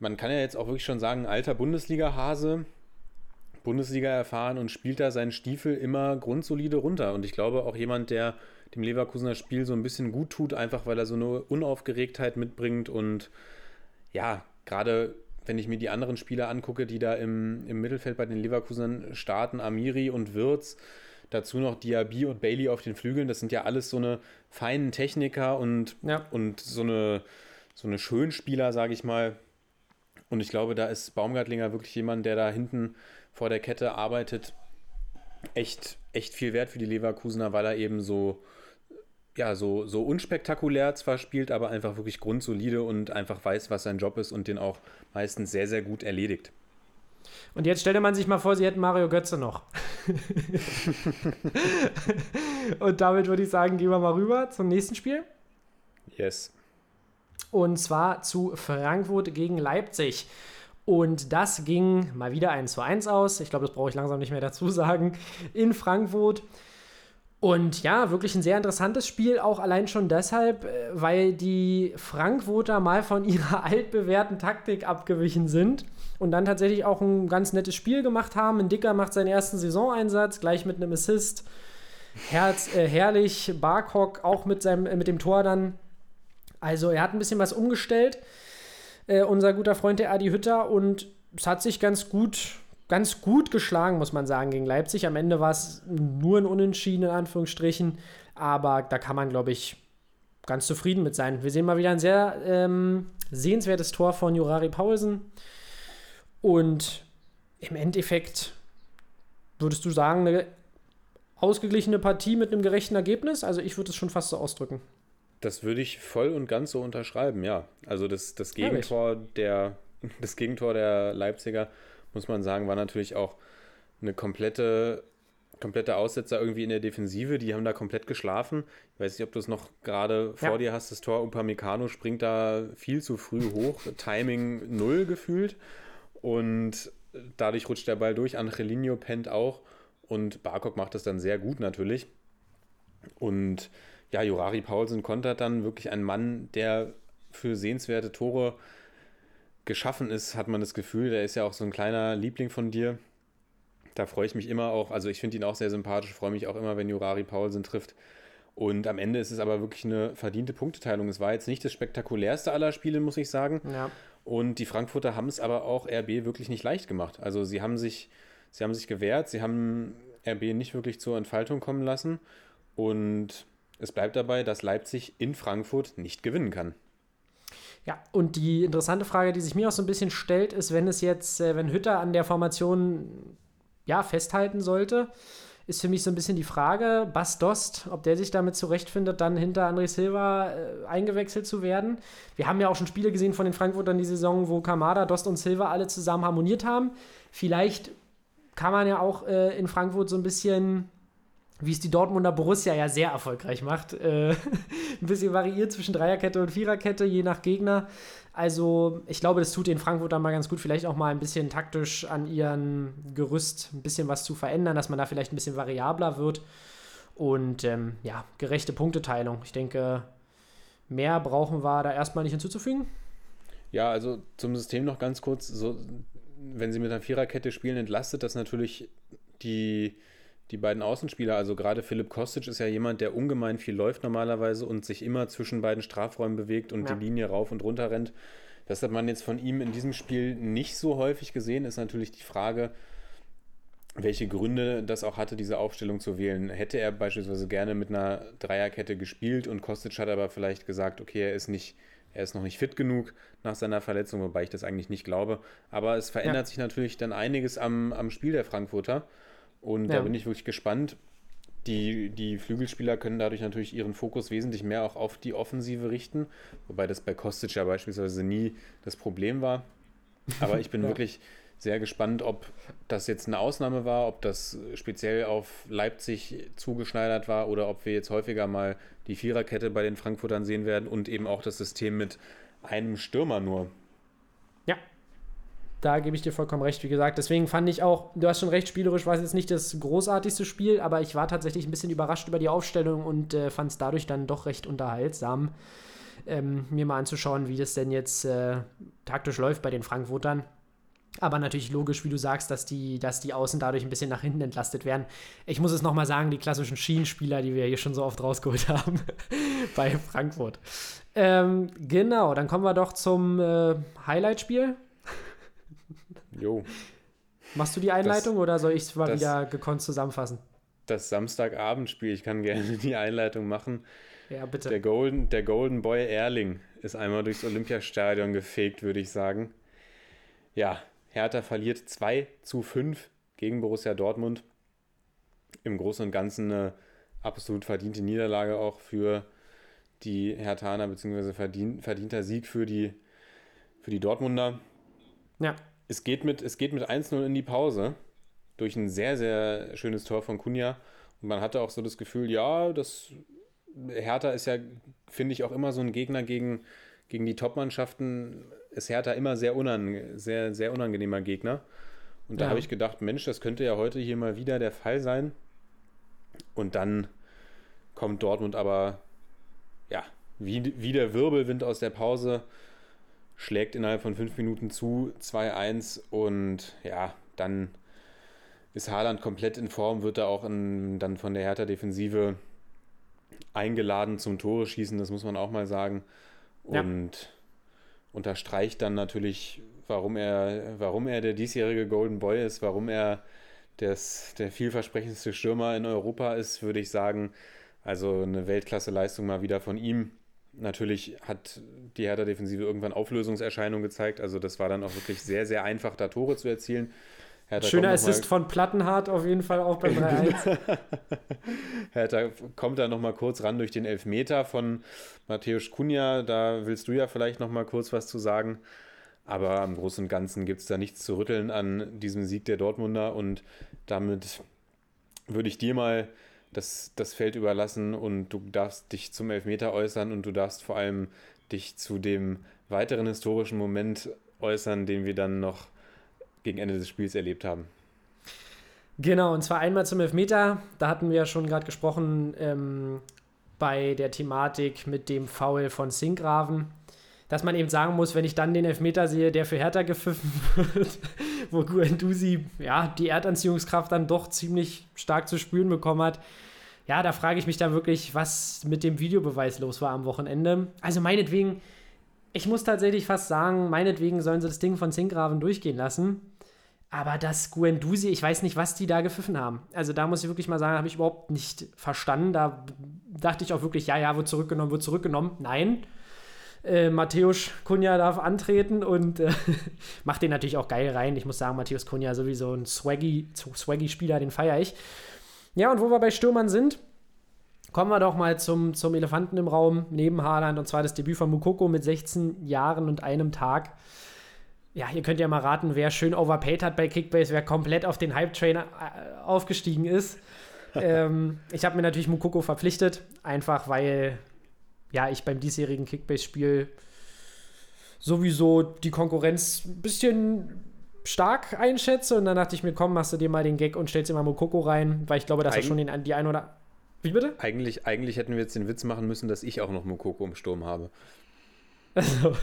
man kann ja jetzt auch wirklich schon sagen, alter Bundesliga-Hase, Bundesliga erfahren und spielt da seinen Stiefel immer grundsolide runter. Und ich glaube auch jemand, der dem Leverkusener Spiel so ein bisschen gut tut, einfach weil er so eine Unaufgeregtheit mitbringt und ja, gerade wenn ich mir die anderen Spieler angucke, die da im, im Mittelfeld bei den Leverkusenern starten, Amiri und Wirtz, dazu noch Diaby und Bailey auf den Flügeln, das sind ja alles so eine feinen Techniker und, Ja. und so eine, so eine Schönspieler, sage ich mal. Und ich glaube, da ist Baumgartlinger wirklich jemand, der da hinten vor der Kette arbeitet, echt, echt viel wert für die Leverkusener, weil er eben so, ja, so, so unspektakulär zwar spielt, aber einfach wirklich grundsolide und einfach weiß, was sein Job ist und den auch meistens sehr, sehr gut erledigt. Und jetzt stellte man sich mal vor, sie hätten Mario Götze noch. und damit würde ich sagen, gehen wir mal rüber zum nächsten Spiel. Yes. Und zwar zu Frankfurt gegen Leipzig. Und das ging mal wieder 1 zu 1 aus. Ich glaube, das brauche ich langsam nicht mehr dazu sagen. In Frankfurt. Und ja, wirklich ein sehr interessantes Spiel, auch allein schon deshalb, äh, weil die Frankfurter mal von ihrer altbewährten Taktik abgewichen sind und dann tatsächlich auch ein ganz nettes Spiel gemacht haben. Ein Dicker macht seinen ersten Saisoneinsatz, gleich mit einem Assist. Herz, äh, herrlich, Barkok auch mit, seinem, äh, mit dem Tor dann. Also er hat ein bisschen was umgestellt, äh, unser guter Freund der Adi Hütter, und es hat sich ganz gut, ganz gut geschlagen, muss man sagen, gegen Leipzig. Am Ende war es nur ein Unentschieden, in Anführungsstrichen, aber da kann man, glaube ich, ganz zufrieden mit sein. Wir sehen mal wieder ein sehr ähm, sehenswertes Tor von Jurari Paulsen und im Endeffekt würdest du sagen, eine ausgeglichene Partie mit einem gerechten Ergebnis? Also ich würde es schon fast so ausdrücken. Das würde ich voll und ganz so unterschreiben, ja. Also das, das. Gegentor der, das Gegentor der Leipziger, muss man sagen, war natürlich auch eine komplette, komplette Aussetzer irgendwie in der Defensive. Die haben da komplett geschlafen. Ich weiß nicht, ob du es noch gerade vor Ja. dir hast. Das Tor Upamecano springt da viel zu früh hoch. Timing null gefühlt. Und dadurch rutscht der Ball durch. Angelino pennt auch. Und Barkok macht das dann sehr gut natürlich. Und ja, Jurari Paulsen kontert dann wirklich ein Mann, der für sehenswerte Tore geschaffen ist, hat man das Gefühl. Der ist ja auch so ein kleiner Liebling von dir. Da freue ich mich immer auch. Also ich finde ihn auch sehr sympathisch, freue mich auch immer, wenn Jurari Paulsen trifft. Und am Ende ist es aber wirklich eine verdiente Punkteteilung. Es war jetzt nicht das spektakulärste aller Spiele, muss ich sagen. Ja. Und die Frankfurter haben es aber auch RB wirklich nicht leicht gemacht. Also sie haben sich, sie haben sich gewehrt, sie haben RB nicht wirklich zur Entfaltung kommen lassen. Und es bleibt dabei, dass Leipzig in Frankfurt nicht gewinnen kann. Ja, und die interessante Frage, die sich mir auch so ein bisschen stellt, ist, wenn es jetzt, äh, wenn Hütter an der Formation ja, festhalten sollte, ist für mich so ein bisschen die Frage, Bas Dost, ob der sich damit zurechtfindet, dann hinter André Silva äh, eingewechselt zu werden. Wir haben ja auch schon Spiele gesehen von den Frankfurtern die Saison, wo Kamada, Dost und Silva alle zusammen harmoniert haben. Vielleicht kann man ja auch äh, in Frankfurt so ein bisschen, wie es die Dortmunder Borussia ja sehr erfolgreich macht, äh, ein bisschen variiert zwischen Dreierkette und Viererkette, je nach Gegner. Also ich glaube, das tut den Frankfurtern mal ganz gut, vielleicht auch mal ein bisschen taktisch an ihrem Gerüst ein bisschen was zu verändern, dass man da vielleicht ein bisschen variabler wird. Und ähm, ja, gerechte Punkteteilung. Ich denke, mehr brauchen wir da erstmal nicht hinzuzufügen. Ja, also zum System noch ganz kurz. So, wenn sie mit einer Viererkette spielen, entlastet das natürlich die, die beiden Außenspieler. Also gerade Philipp Kostic ist ja jemand, der ungemein viel läuft normalerweise und sich immer zwischen beiden Strafräumen bewegt und Ja. die Linie rauf und runter rennt. Das hat man jetzt von ihm in diesem Spiel nicht so häufig gesehen. Ist natürlich die Frage, welche Gründe das auch hatte, diese Aufstellung zu wählen. Hätte er beispielsweise gerne mit einer Dreierkette gespielt und Kostic hat aber vielleicht gesagt, okay, er ist nicht, er ist noch nicht fit genug nach seiner Verletzung, wobei ich das eigentlich nicht glaube. Aber es verändert Ja. sich natürlich dann einiges am, am Spiel der Frankfurter. Und Ja. da bin ich wirklich gespannt. Die, die Flügelspieler können dadurch natürlich ihren Fokus wesentlich mehr auch auf die Offensive richten, wobei das bei Kostic ja beispielsweise nie das Problem war. Aber ich bin Ja. wirklich sehr gespannt, ob das jetzt eine Ausnahme war, ob das speziell auf Leipzig zugeschneidert war oder ob wir jetzt häufiger mal die Viererkette bei den Frankfurtern sehen werden und eben auch das System mit einem Stürmer nur. Da gebe ich dir vollkommen recht, wie gesagt. Deswegen fand ich auch, du hast schon recht, spielerisch war es jetzt nicht das großartigste Spiel, aber ich war tatsächlich ein bisschen überrascht über die Aufstellung und äh, fand es dadurch dann doch recht unterhaltsam, ähm, mir mal anzuschauen, wie das denn jetzt äh, taktisch läuft bei den Frankfurtern. Aber natürlich logisch, wie du sagst, dass die, dass die Außen dadurch ein bisschen nach hinten entlastet werden. Ich muss es nochmal sagen, die klassischen Schienenspieler, die wir hier schon so oft rausgeholt haben bei Frankfurt. Ähm, genau, dann kommen wir doch zum äh, Highlight-Spiel. Jo, Machst du die Einleitung oder soll ich es mal das- wieder gekonnt zusammenfassen? das Samstagabendspiel, ich kann gerne die Einleitung machen. Ja, bitte. Der Golden, der Golden Boy Erling ist einmal durchs Olympiastadion gefegt, würde ich sagen. Ja, Hertha verliert 2 zu 5 gegen Borussia Dortmund. Im Großen und Ganzen eine absolut verdiente Niederlage auch für die Herthaner, beziehungsweise verdien, verdienter Sieg für die, für die Dortmunder. ja, Es geht mit, es geht mit 1-0 in die Pause durch ein sehr, sehr schönes Tor von Kunja. Und man hatte auch so das Gefühl, ja, das Hertha ist ja, finde ich, auch immer so ein Gegner gegen, gegen die Top-Mannschaften. Ist Hertha immer sehr, unang sehr, sehr unangenehmer Gegner. Und da Ja. habe ich gedacht, Mensch, das könnte ja heute hier mal wieder der Fall sein. Und dann kommt Dortmund aber, ja, wie, wie der Wirbelwind aus der Pause, schlägt innerhalb von fünf Minuten zu, 2-1 und ja, dann ist Haaland komplett in Form, wird er auch in, dann von der Hertha-Defensive eingeladen zum Tore schießen, das muss man auch mal sagen. Ja. Und unterstreicht dann natürlich, warum er, warum er der diesjährige Golden Boy ist, warum er das, der vielversprechendste Stürmer in Europa ist, würde ich sagen. Also eine Weltklasse-Leistung mal wieder von ihm. Natürlich hat die Hertha-Defensive irgendwann Auflösungserscheinungen gezeigt. Also das war dann auch wirklich sehr, sehr einfach, da Tore zu erzielen. Hertha Schöner Assist von Plattenhardt auf jeden Fall auch beim 3-1. Hertha kommt da noch mal kurz ran durch den Elfmeter von Matthäus Kunja. Da willst du ja vielleicht noch mal kurz was zu sagen. Aber im Großen und Ganzen gibt es da nichts zu rütteln an diesem Sieg der Dortmunder. Und damit würde ich dir mal das, das Feld überlassen und du darfst dich zum Elfmeter äußern und du darfst vor allem dich zu dem weiteren historischen Moment äußern, den wir dann noch gegen Ende des Spiels erlebt haben. Genau, und zwar einmal zum Elfmeter. Da hatten wir ja schon gerade gesprochen ähm, bei der Thematik mit dem Foul von Sinkgraven. Dass man eben sagen muss, wenn ich dann den Elfmeter sehe, der für Hertha gepfiffen wird, wo Guendouzi ja, die Erdanziehungskraft dann doch ziemlich stark zu spüren bekommen hat. Ja, da frage ich mich dann wirklich, was mit dem Videobeweis los war am Wochenende. Also meinetwegen, ich muss tatsächlich fast sagen, meinetwegen sollen sie das Ding von Sinkgraven durchgehen lassen. Aber das Guendouzi, ich weiß nicht, was die da gepfiffen haben. Also da muss ich wirklich mal sagen, habe ich überhaupt nicht verstanden. Da dachte ich auch wirklich, ja, ja, wird zurückgenommen, wird zurückgenommen. Nein. Äh, Matthäus Kunja darf antreten und äh, macht den natürlich auch geil rein. Ich muss sagen, Matthäus Kunja sowieso ein swaggy, swaggy Spieler, den feiere ich. Ja, und wo wir bei Stürmern sind, kommen wir doch mal zum, zum Elefanten im Raum neben Haaland und zwar das Debüt von Mukoko mit 16 Jahren und einem Tag. ja, ihr könnt ja mal raten, wer schön overpaid hat bei Kickbase, wer komplett auf den Hype-Train äh, aufgestiegen ist. ähm, ich habe mir natürlich Mukoko verpflichtet, einfach weil ja, ich beim diesjährigen Kickbase-Spiel sowieso die Konkurrenz ein bisschen stark einschätze. Und dann dachte ich mir, komm, machst du dir mal den Gag und stellst immer Mokoko rein, weil ich glaube, dass er schon den, die ein oder. Wie bitte? Eigentlich, eigentlich hätten wir jetzt den Witz machen müssen, dass ich auch noch Mokoko im Sturm habe. Also,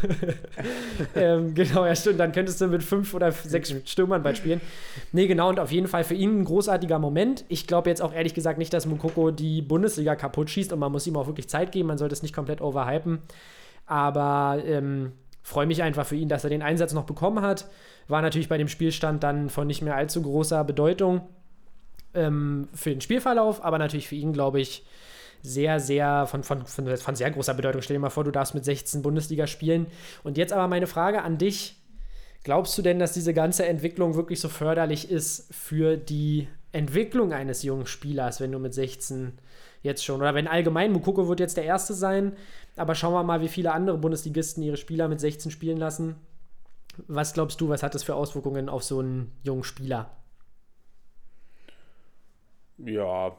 ähm, genau, ja, stimmt. Dann könntest du mit fünf oder sechs Stürmern bald spielen. Nee, genau, und auf jeden Fall für ihn ein großartiger Moment. Ich glaube jetzt auch ehrlich gesagt nicht, dass Mukoko die Bundesliga kaputt schießt und man muss ihm auch wirklich Zeit geben. Man sollte es nicht komplett overhypen. Aber ähm, freue mich einfach für ihn, dass er den Einsatz noch bekommen hat. War natürlich bei dem Spielstand dann von nicht mehr allzu großer Bedeutung ähm, für den Spielverlauf, aber natürlich für ihn, glaube ich, sehr, sehr, von, von, von, von sehr großer Bedeutung. Stell dir mal vor, du darfst mit 16 Bundesliga spielen. Und jetzt aber meine Frage an dich. Glaubst du denn, dass diese ganze Entwicklung wirklich so förderlich ist für die Entwicklung eines jungen Spielers, wenn du mit 16 jetzt schon, oder wenn allgemein, Mukoko wird jetzt der Erste sein, aber schauen wir mal, wie viele andere Bundesligisten ihre Spieler mit 16 spielen lassen. Was glaubst du, was hat das für Auswirkungen auf so einen jungen Spieler? Ja,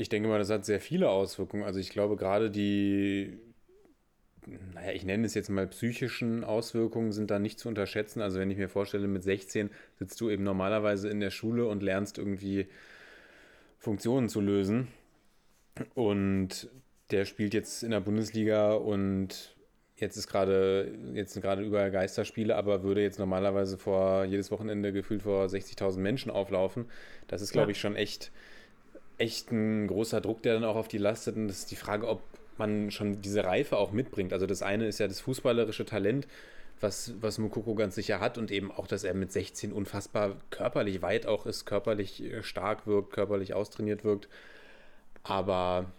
ich denke mal, das hat sehr viele Auswirkungen. Also ich glaube gerade die, naja, ich nenne es jetzt mal psychischen Auswirkungen sind da nicht zu unterschätzen. Also wenn ich mir vorstelle, mit 16 sitzt du eben normalerweise in der Schule und lernst irgendwie Funktionen zu lösen. Und der spielt jetzt in der Bundesliga und jetzt ist gerade, jetzt sind gerade überall Geisterspiele, aber würde jetzt normalerweise vor jedes Wochenende gefühlt vor 60.000 Menschen auflaufen. Das ist, glaube ich, schon echt, echt ein großer Druck, der dann auch auf die lastet. Und das ist die Frage, ob man schon diese Reife auch mitbringt. Also das eine ist ja das fußballerische Talent, was, was Mukoko ganz sicher hat und eben auch, dass er mit 16 unfassbar körperlich weit auch ist, körperlich äh, stark wirkt, körperlich austrainiert wirkt. Aber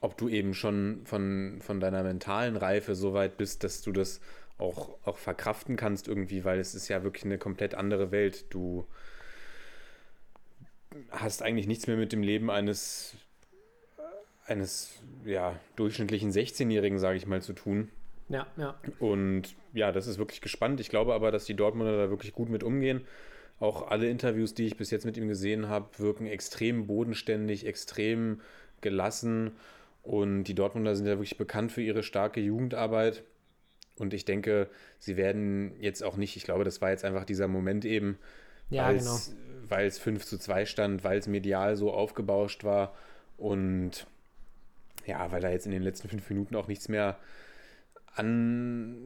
ob du eben schon von, von deiner mentalen Reife so weit bist, dass du das auch, auch verkraften kannst irgendwie, weil es ist ja wirklich eine komplett andere Welt. Du hast eigentlich nichts mehr mit dem Leben eines, eines ja, durchschnittlichen 16-Jährigen, sage ich mal, zu tun. Ja, ja. Und ja, das ist wirklich gespannt. Ich glaube aber, dass die Dortmunder da wirklich gut mit umgehen. Auch alle Interviews, die ich bis jetzt mit ihm gesehen habe, wirken extrem bodenständig, extrem gelassen. Und die Dortmunder sind ja wirklich bekannt für ihre starke Jugendarbeit. Und ich denke, sie werden jetzt auch nicht, ich glaube, das war jetzt einfach dieser Moment eben, ja, weil, genau. Weil es 5 zu 2 stand, weil es medial so aufgebauscht war und ja, weil da jetzt in den letzten fünf Minuten auch nichts mehr an,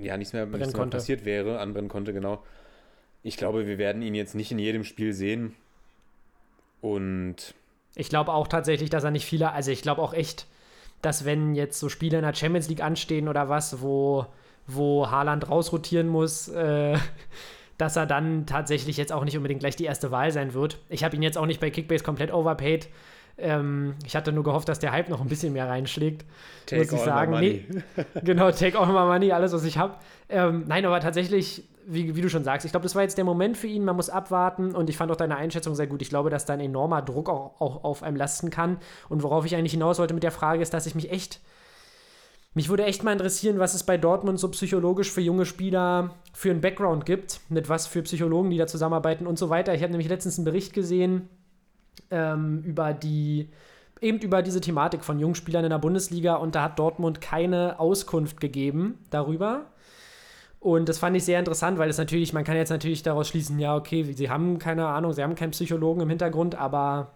ja, nichts mehr, nichts mehr passiert wäre, anbrennen konnte, genau. Ich glaube, wir werden ihn jetzt nicht in jedem Spiel sehen. Und ich glaube auch tatsächlich, dass er nicht viele, also ich glaube auch echt, dass wenn jetzt so Spiele in der Champions League anstehen oder was, wo, wo Haaland rausrotieren muss, äh, dass er dann tatsächlich jetzt auch nicht unbedingt gleich die erste Wahl sein wird. Ich habe ihn jetzt auch nicht bei Kickbase komplett overpaid. Ähm, ich hatte nur gehofft, dass der Hype noch ein bisschen mehr reinschlägt. Take muss ich sagen. Nee, genau, take all my money, alles, was ich habe. Ähm, nein, aber tatsächlich wie, wie, du schon sagst, ich glaube, das war jetzt der Moment für ihn, man muss abwarten und ich fand auch deine Einschätzung sehr gut. Ich glaube, dass da ein enormer Druck auch, auch auf einem lasten kann. Und worauf ich eigentlich hinaus wollte mit der Frage ist, dass ich mich echt, mich würde echt mal interessieren, was es bei Dortmund so psychologisch für junge Spieler für einen Background gibt, mit was für Psychologen, die da zusammenarbeiten und so weiter. Ich habe nämlich letztens einen Bericht gesehen ähm, über die eben über diese Thematik von Jungspielern in der Bundesliga und da hat Dortmund keine Auskunft gegeben darüber. Und das fand ich sehr interessant, weil es natürlich, man kann jetzt natürlich daraus schließen, ja, okay, sie haben keine Ahnung, sie haben keinen Psychologen im Hintergrund, aber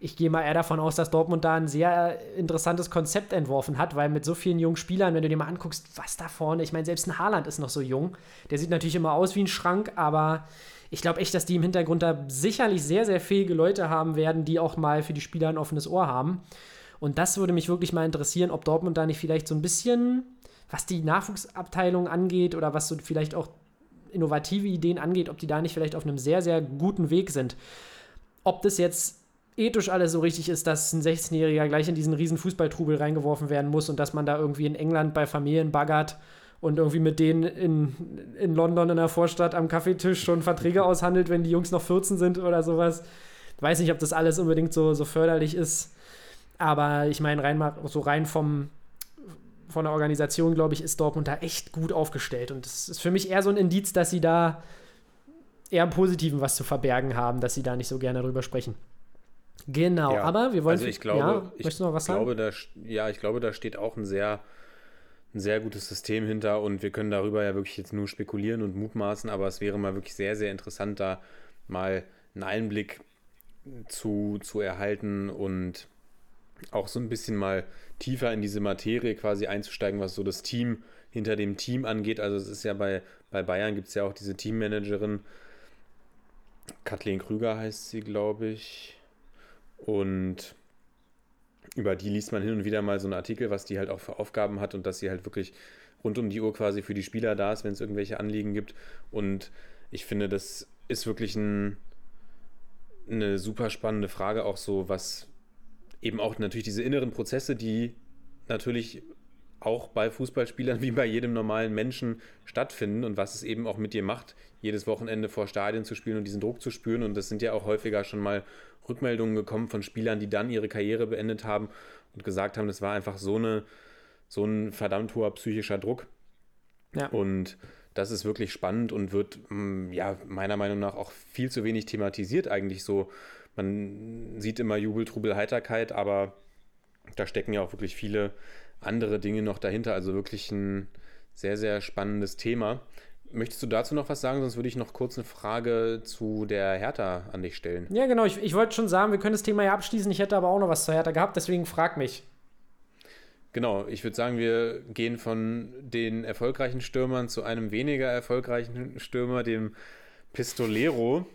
ich gehe mal eher davon aus, dass Dortmund da ein sehr interessantes Konzept entworfen hat, weil mit so vielen jungen Spielern, wenn du dir mal anguckst, was da vorne, ich meine, selbst ein Haaland ist noch so jung, der sieht natürlich immer aus wie ein Schrank, aber ich glaube echt, dass die im Hintergrund da sicherlich sehr, sehr fähige Leute haben werden, die auch mal für die Spieler ein offenes Ohr haben. Und das würde mich wirklich mal interessieren, ob Dortmund da nicht vielleicht so ein bisschen was die Nachwuchsabteilung angeht oder was so vielleicht auch innovative Ideen angeht, ob die da nicht vielleicht auf einem sehr, sehr guten Weg sind. Ob das jetzt ethisch alles so richtig ist, dass ein 16-Jähriger gleich in diesen riesen Fußballtrubel reingeworfen werden muss und dass man da irgendwie in England bei Familien baggert und irgendwie mit denen in, in London in der Vorstadt am Kaffeetisch schon Verträge aushandelt, wenn die Jungs noch 14 sind oder sowas. Weiß nicht, ob das alles unbedingt so, so förderlich ist. Aber ich meine, rein so rein vom, von der Organisation, glaube ich, ist Dortmund da echt gut aufgestellt. Und das ist für mich eher so ein Indiz, dass sie da eher im Positiven was zu verbergen haben, dass sie da nicht so gerne drüber sprechen. Genau, Ja, aber wir wollen. Also ich glaube, ja, ich möchtest du noch was glaube, sagen? da, ja, ich glaube, da steht auch ein sehr, ein sehr gutes System hinter und wir können darüber ja wirklich jetzt nur spekulieren und mutmaßen, aber es wäre mal wirklich sehr, sehr interessant, da mal einen Einblick zu, zu erhalten und auch so ein bisschen mal tiefer in diese Materie quasi einzusteigen, was so das Team hinter dem Team angeht. Also es ist ja bei, bei Bayern gibt es ja auch diese Teammanagerin, Kathleen Krüger heißt sie, glaube ich. Und über die liest man hin und wieder mal so einen Artikel, was die halt auch für Aufgaben hat und dass sie halt wirklich rund um die Uhr quasi für die Spieler da ist, wenn es irgendwelche Anliegen gibt. Und ich finde, das ist wirklich ein, eine super spannende Frage, auch so, was eben auch natürlich diese inneren Prozesse, die natürlich auch bei Fußballspielern wie bei jedem normalen Menschen stattfinden und was es eben auch mit dir macht, jedes Wochenende vor Stadien zu spielen und diesen Druck zu spüren. Und das sind ja auch häufiger schon mal Rückmeldungen gekommen von Spielern, die dann ihre Karriere beendet haben und gesagt haben, das war einfach so, eine, so ein verdammt hoher psychischer Druck. Ja. Und das ist wirklich spannend und wird mm, ja meiner Meinung nach auch viel zu wenig thematisiert eigentlich so. Man sieht immer Jubel, Trubel, Heiterkeit, aber da stecken ja auch wirklich viele andere Dinge noch dahinter. Also wirklich ein sehr, sehr spannendes Thema. Möchtest du dazu noch was sagen? Sonst würde ich noch kurz eine Frage zu der Hertha an dich stellen. Ja, genau. Ich, ich wollte schon sagen, wir können das Thema ja abschließen. Ich hätte aber auch noch was zur Hertha gehabt, deswegen frag mich. Genau, ich würde sagen, wir gehen von den erfolgreichen Stürmern zu einem weniger erfolgreichen Stürmer, dem Pistolero.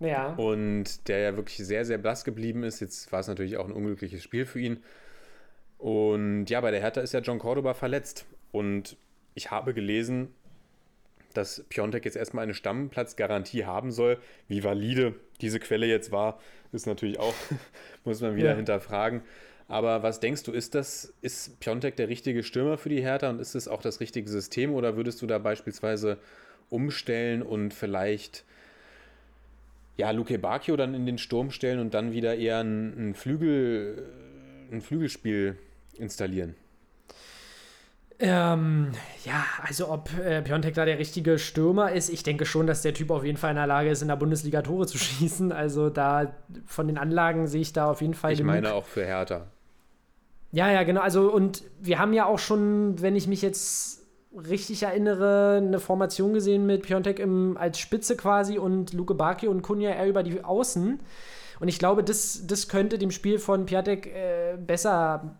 Ja. Und der ja wirklich sehr, sehr blass geblieben ist. Jetzt war es natürlich auch ein unglückliches Spiel für ihn. Und ja, bei der Hertha ist ja John Cordoba verletzt. Und ich habe gelesen, dass Piontek jetzt erstmal eine Stammplatzgarantie haben soll. Wie valide diese Quelle jetzt war, ist natürlich auch, muss man wieder Ja. hinterfragen. Aber was denkst du, ist das, ist Piontek der richtige Stürmer für die Hertha und ist es auch das richtige System oder würdest du da beispielsweise umstellen und vielleicht ja, Luke Bacchio dann in den Sturm stellen und dann wieder eher ein, ein, Flügel, ein Flügelspiel installieren? Ähm, ja, also ob äh, Piontek da der richtige Stürmer ist, ich denke schon, dass der Typ auf jeden Fall in der Lage ist, in der Bundesliga Tore zu schießen. Also da von den Anlagen sehe ich da auf jeden Fall Ich meine auch für Hertha. Ja, ja, genau. Also, und wir haben ja auch schon, wenn ich mich jetzt richtig erinnere, eine Formation gesehen mit Piontek im, als Spitze quasi und Luke Baki und Kunja eher über die Außen. Und ich glaube, das, das könnte dem Spiel von Piontek äh, besser,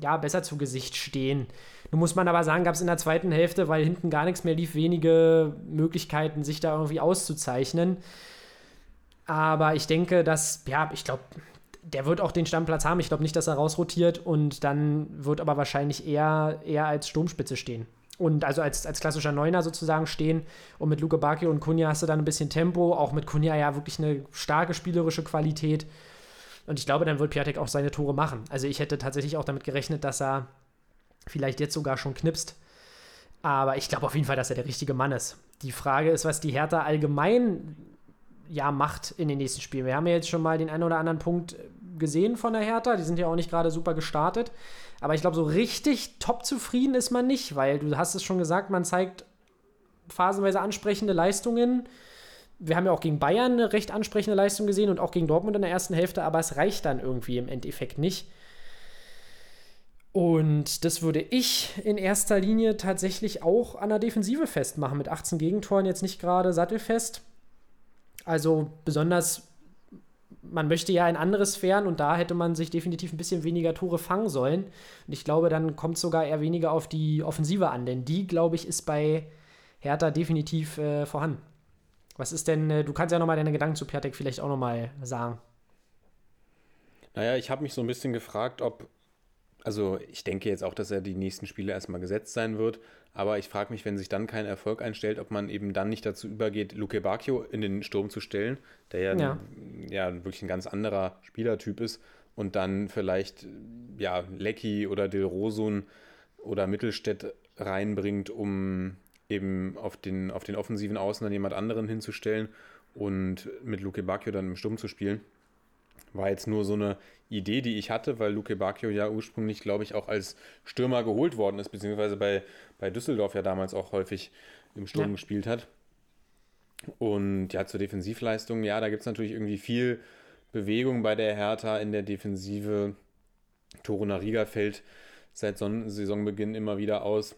ja, besser zu Gesicht stehen. Nun muss man aber sagen, gab es in der zweiten Hälfte, weil hinten gar nichts mehr lief, wenige Möglichkeiten, sich da irgendwie auszuzeichnen. Aber ich denke, dass, ja, ich glaube, der wird auch den Stammplatz haben. Ich glaube nicht, dass er rausrotiert und dann wird aber wahrscheinlich eher, eher als Sturmspitze stehen. Und also als, als klassischer Neuner sozusagen stehen. Und mit Luke Bacchio und Kunja hast du dann ein bisschen Tempo. Auch mit Kunja ja wirklich eine starke spielerische Qualität. Und ich glaube, dann wird Piatek auch seine Tore machen. Also ich hätte tatsächlich auch damit gerechnet, dass er vielleicht jetzt sogar schon knipst. Aber ich glaube auf jeden Fall, dass er der richtige Mann ist. Die Frage ist, was die Hertha allgemein ja macht in den nächsten Spielen. Wir haben ja jetzt schon mal den einen oder anderen Punkt gesehen von der Hertha. Die sind ja auch nicht gerade super gestartet. Aber ich glaube, so richtig top zufrieden ist man nicht, weil du hast es schon gesagt, man zeigt phasenweise ansprechende Leistungen. Wir haben ja auch gegen Bayern eine recht ansprechende Leistung gesehen und auch gegen Dortmund in der ersten Hälfte, aber es reicht dann irgendwie im Endeffekt nicht. Und das würde ich in erster Linie tatsächlich auch an der Defensive festmachen. Mit 18 Gegentoren jetzt nicht gerade sattelfest. Also besonders, man möchte ja in andere Sphären und da hätte man sich definitiv ein bisschen weniger Tore fangen sollen. Und ich glaube, dann kommt sogar eher weniger auf die Offensive an, denn die, glaube ich, ist bei Hertha definitiv äh, vorhanden. Was ist denn, äh, du kannst ja nochmal deine Gedanken zu Piatek vielleicht auch nochmal sagen. Naja, ich habe mich so ein bisschen gefragt, ob, also ich denke jetzt auch, dass er die nächsten Spiele erstmal gesetzt sein wird, aber ich frage mich, wenn sich dann kein Erfolg einstellt, ob man eben dann nicht dazu übergeht, Luke Bacchio in den Sturm zu stellen, der ja, Ja. ja wirklich ein ganz anderer Spielertyp ist und dann vielleicht ja Lecky oder Del Rosun oder Mittelstädt reinbringt, um eben auf den, auf den offensiven Außen dann jemand anderen hinzustellen und mit Luke Bacchio dann im Sturm zu spielen. War jetzt nur so eine Idee, die ich hatte, weil Luke Bacchio ja ursprünglich, glaube ich, auch als Stürmer geholt worden ist, beziehungsweise bei, bei Düsseldorf ja damals auch häufig im Sturm Ja. gespielt hat. Und ja, zur Defensivleistung, ja, da gibt es natürlich irgendwie viel Bewegung bei der Hertha in der Defensive. Torunariga fällt seit Son Saisonbeginn immer wieder aus.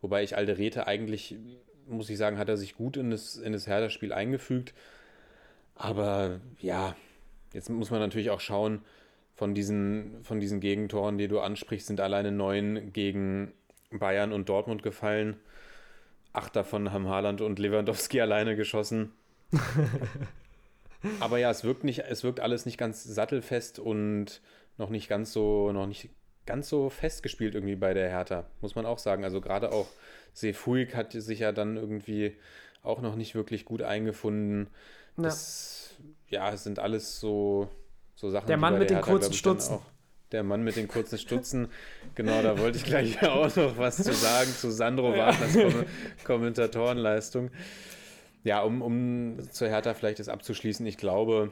Wobei ich Alderete eigentlich, muss ich sagen, hat er sich gut in das, in das Hertha-Spiel eingefügt. Aber ja, jetzt muss man natürlich auch schauen, von diesen, von diesen Gegentoren, die du ansprichst, sind alleine neun gegen Bayern und Dortmund gefallen. Acht davon haben Haaland und Lewandowski alleine geschossen. Aber ja, es wirkt nicht, es wirkt alles nicht ganz sattelfest und noch nicht ganz so, noch nicht ganz so festgespielt irgendwie bei der Hertha, muss man auch sagen. Also gerade auch Sefuig hat sich ja dann irgendwie auch noch nicht wirklich gut eingefunden. Ja. Das, ja, es sind alles so, so Sachen. Der die Mann mit den Hertha, kurzen ich, Stutzen. Der Mann mit den kurzen Stutzen. Genau, da wollte ich gleich auch noch was zu sagen zu Sandro Wagners Kom Kommentatorenleistung. Ja, um, um zur Hertha vielleicht das abzuschließen, ich glaube,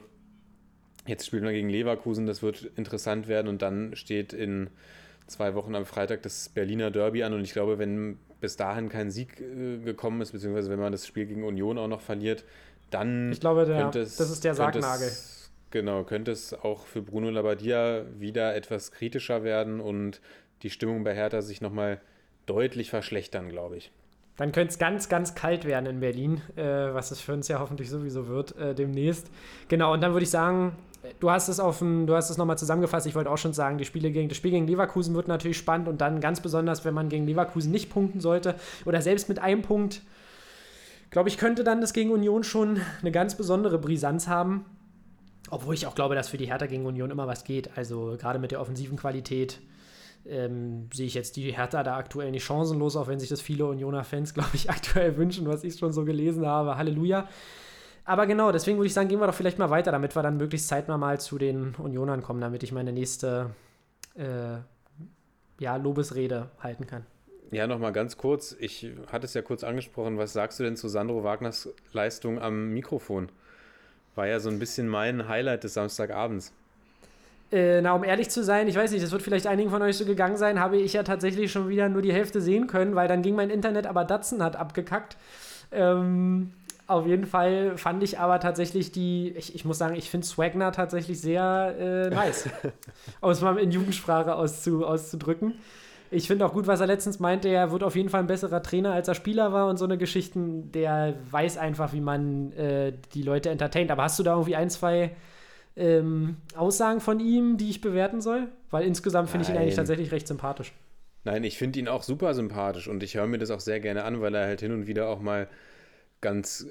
jetzt spielen wir gegen Leverkusen, das wird interessant werden und dann steht in zwei Wochen am Freitag das Berliner Derby an und ich glaube, wenn bis dahin kein Sieg äh, gekommen ist, beziehungsweise wenn man das Spiel gegen Union auch noch verliert, dann Ich glaube, der, könnte es, das ist der Sargnagel. Es, genau, könnte es auch für Bruno Labbadia wieder etwas kritischer werden und die Stimmung bei Hertha sich nochmal deutlich verschlechtern, glaube ich. Dann könnte es ganz, ganz kalt werden in Berlin, äh, was es für uns ja hoffentlich sowieso wird äh, demnächst. Genau, und dann würde ich sagen, du hast es auf dem, du hast es nochmal zusammengefasst. Ich wollte auch schon sagen, die Spiele gegen, das Spiel gegen Leverkusen wird natürlich spannend und dann ganz besonders, wenn man gegen Leverkusen nicht punkten sollte oder selbst mit einem Punkt, glaube ich, könnte dann das gegen Union schon eine ganz besondere Brisanz haben. Obwohl ich auch glaube, dass für die Hertha gegen Union immer was geht. Also gerade mit der offensiven Qualität ähm, sehe ich jetzt die Hertha da aktuell nicht chancenlos, auch wenn sich das viele Unioner-Fans, glaube ich, aktuell wünschen, was ich schon so gelesen habe. Halleluja. Aber genau, deswegen würde ich sagen, gehen wir doch vielleicht mal weiter, damit wir dann möglichst zeitnah mal zu den Unionern kommen, damit ich meine nächste äh, ja, Lobesrede halten kann. Ja, nochmal ganz kurz. Ich hatte es ja kurz angesprochen. Was sagst du denn zu Sandro Wagners Leistung am Mikrofon? War ja so ein bisschen mein Highlight des Samstagabends. Äh, na, um ehrlich zu sein, ich weiß nicht, das wird vielleicht einigen von euch so gegangen sein, habe ich ja tatsächlich schon wieder nur die Hälfte sehen können, weil dann ging mein Internet, aber Datsen hat abgekackt. Ähm, auf jeden Fall fand ich aber tatsächlich die, ich, ich muss sagen, ich finde Swagner tatsächlich sehr äh, nice. um es mal in Jugendsprache auszu, auszudrücken. Ich finde auch gut, was er letztens meinte, er wird auf jeden Fall ein besserer Trainer, als er Spieler war und so eine Geschichten. Der weiß einfach, wie man äh, die Leute entertaint. Aber hast du da irgendwie ein, zwei ähm, Aussagen von ihm, die ich bewerten soll? Weil insgesamt finde ich ihn eigentlich tatsächlich recht sympathisch. Nein, ich finde ihn auch super sympathisch und ich höre mir das auch sehr gerne an, weil er halt hin und wieder auch mal ganz,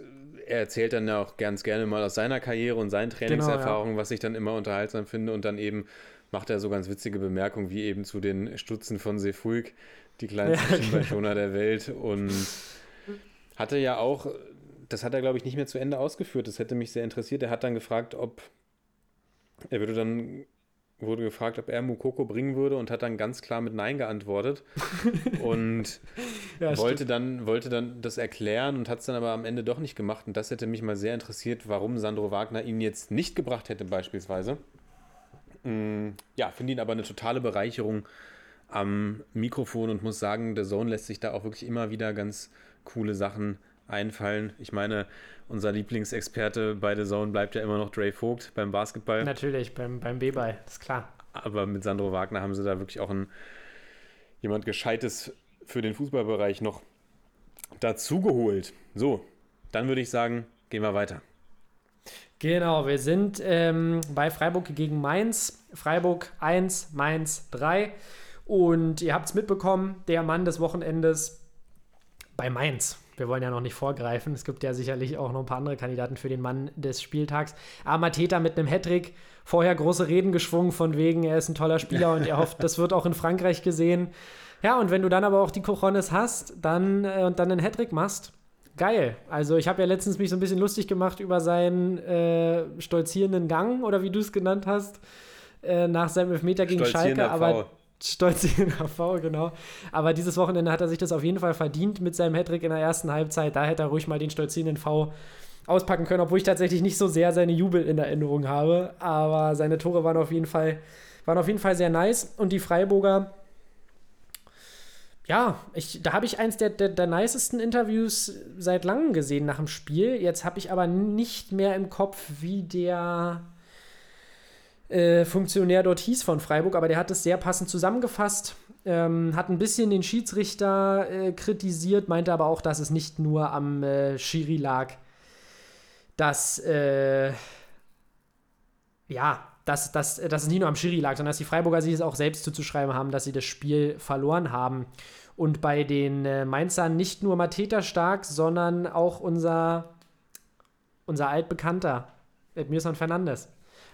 er erzählt dann ja auch ganz gerne mal aus seiner Karriere und seinen Trainingserfahrungen, was ich dann immer unterhaltsam finde und dann eben macht er so ganz witzige Bemerkungen wie eben zu den Stutzen von Sefuig, die kleinsten Schienbeinschoner der Welt. Und hatte ja auch, das hat er glaube ich nicht mehr zu Ende ausgeführt, das hätte mich sehr interessiert, er hat dann gefragt, ob, er würde dann wurde gefragt, ob er Mukoko bringen würde und hat dann ganz klar mit Nein geantwortet. Und Ja, wollte, dann, wollte dann das erklären und hat es dann aber am Ende doch nicht gemacht. Und das hätte mich mal sehr interessiert, warum Sandro Wagner ihn jetzt nicht gebracht hätte, beispielsweise. Mm, Ja, finde ihn aber eine totale Bereicherung am Mikrofon und muss sagen, der Zone lässt sich da auch wirklich immer wieder ganz coole Sachen einfallen. Ich meine, unser Lieblingsexperte bei The Zone bleibt ja immer noch Dre Vogt beim Basketball. Natürlich, beim, beim B-Ball, ist klar. Aber mit Sandro Wagner haben sie da wirklich auch ein, jemand Gescheites für den Fußballbereich noch dazugeholt. So, dann würde ich sagen, gehen wir weiter. Genau, wir sind ähm, bei Freiburg gegen Mainz. Freiburg 1, Mainz 3. Und ihr habt es mitbekommen, der Mann des Wochenendes bei Mainz. Wir wollen ja noch nicht vorgreifen. Es gibt ja sicherlich auch noch ein paar andere Kandidaten für den Mann des Spieltags. Amateta mit einem Hattrick. Vorher große Reden geschwungen von wegen, er ist ein toller Spieler und er hofft, das wird auch in Frankreich gesehen. Ja, und wenn du dann aber auch die Cojones hast dann, äh, und dann einen Hattrick machst, geil. Also ich habe ja letztens mich so ein bisschen lustig gemacht über seinen äh, stolzierenden Gang oder wie du es genannt hast, äh, nach seinem Elfmeter gegen Schalke. Aber V. stolzierender V, genau. Aber dieses Wochenende hat er sich das auf jeden Fall verdient mit seinem Hattrick in der ersten Halbzeit. Da hätte er ruhig mal den stolzierenden V auspacken können, obwohl ich tatsächlich nicht so sehr seine Jubel in Erinnerung habe. Aber seine Tore waren auf jeden Fall, waren auf jeden Fall sehr nice. Und die Freiburger, ja, ich, da habe ich eins der, der, der nicesten Interviews seit langem gesehen nach dem Spiel. Jetzt habe ich aber nicht mehr im Kopf, wie der äh, Funktionär dort hieß von Freiburg, aber der hat es sehr passend zusammengefasst. Ähm, hat ein bisschen den Schiedsrichter äh, kritisiert, meinte aber auch, dass es nicht nur am äh, Schiri lag, dass, äh, ja, dass, dass, dass es nicht nur am Schiri lag, sondern dass die Freiburger sich es auch selbst zuzuschreiben haben, dass sie das Spiel verloren haben. Und bei den äh, Mainzern nicht nur Mateta stark, sondern auch unser, unser altbekannter Edmilson Fernandes.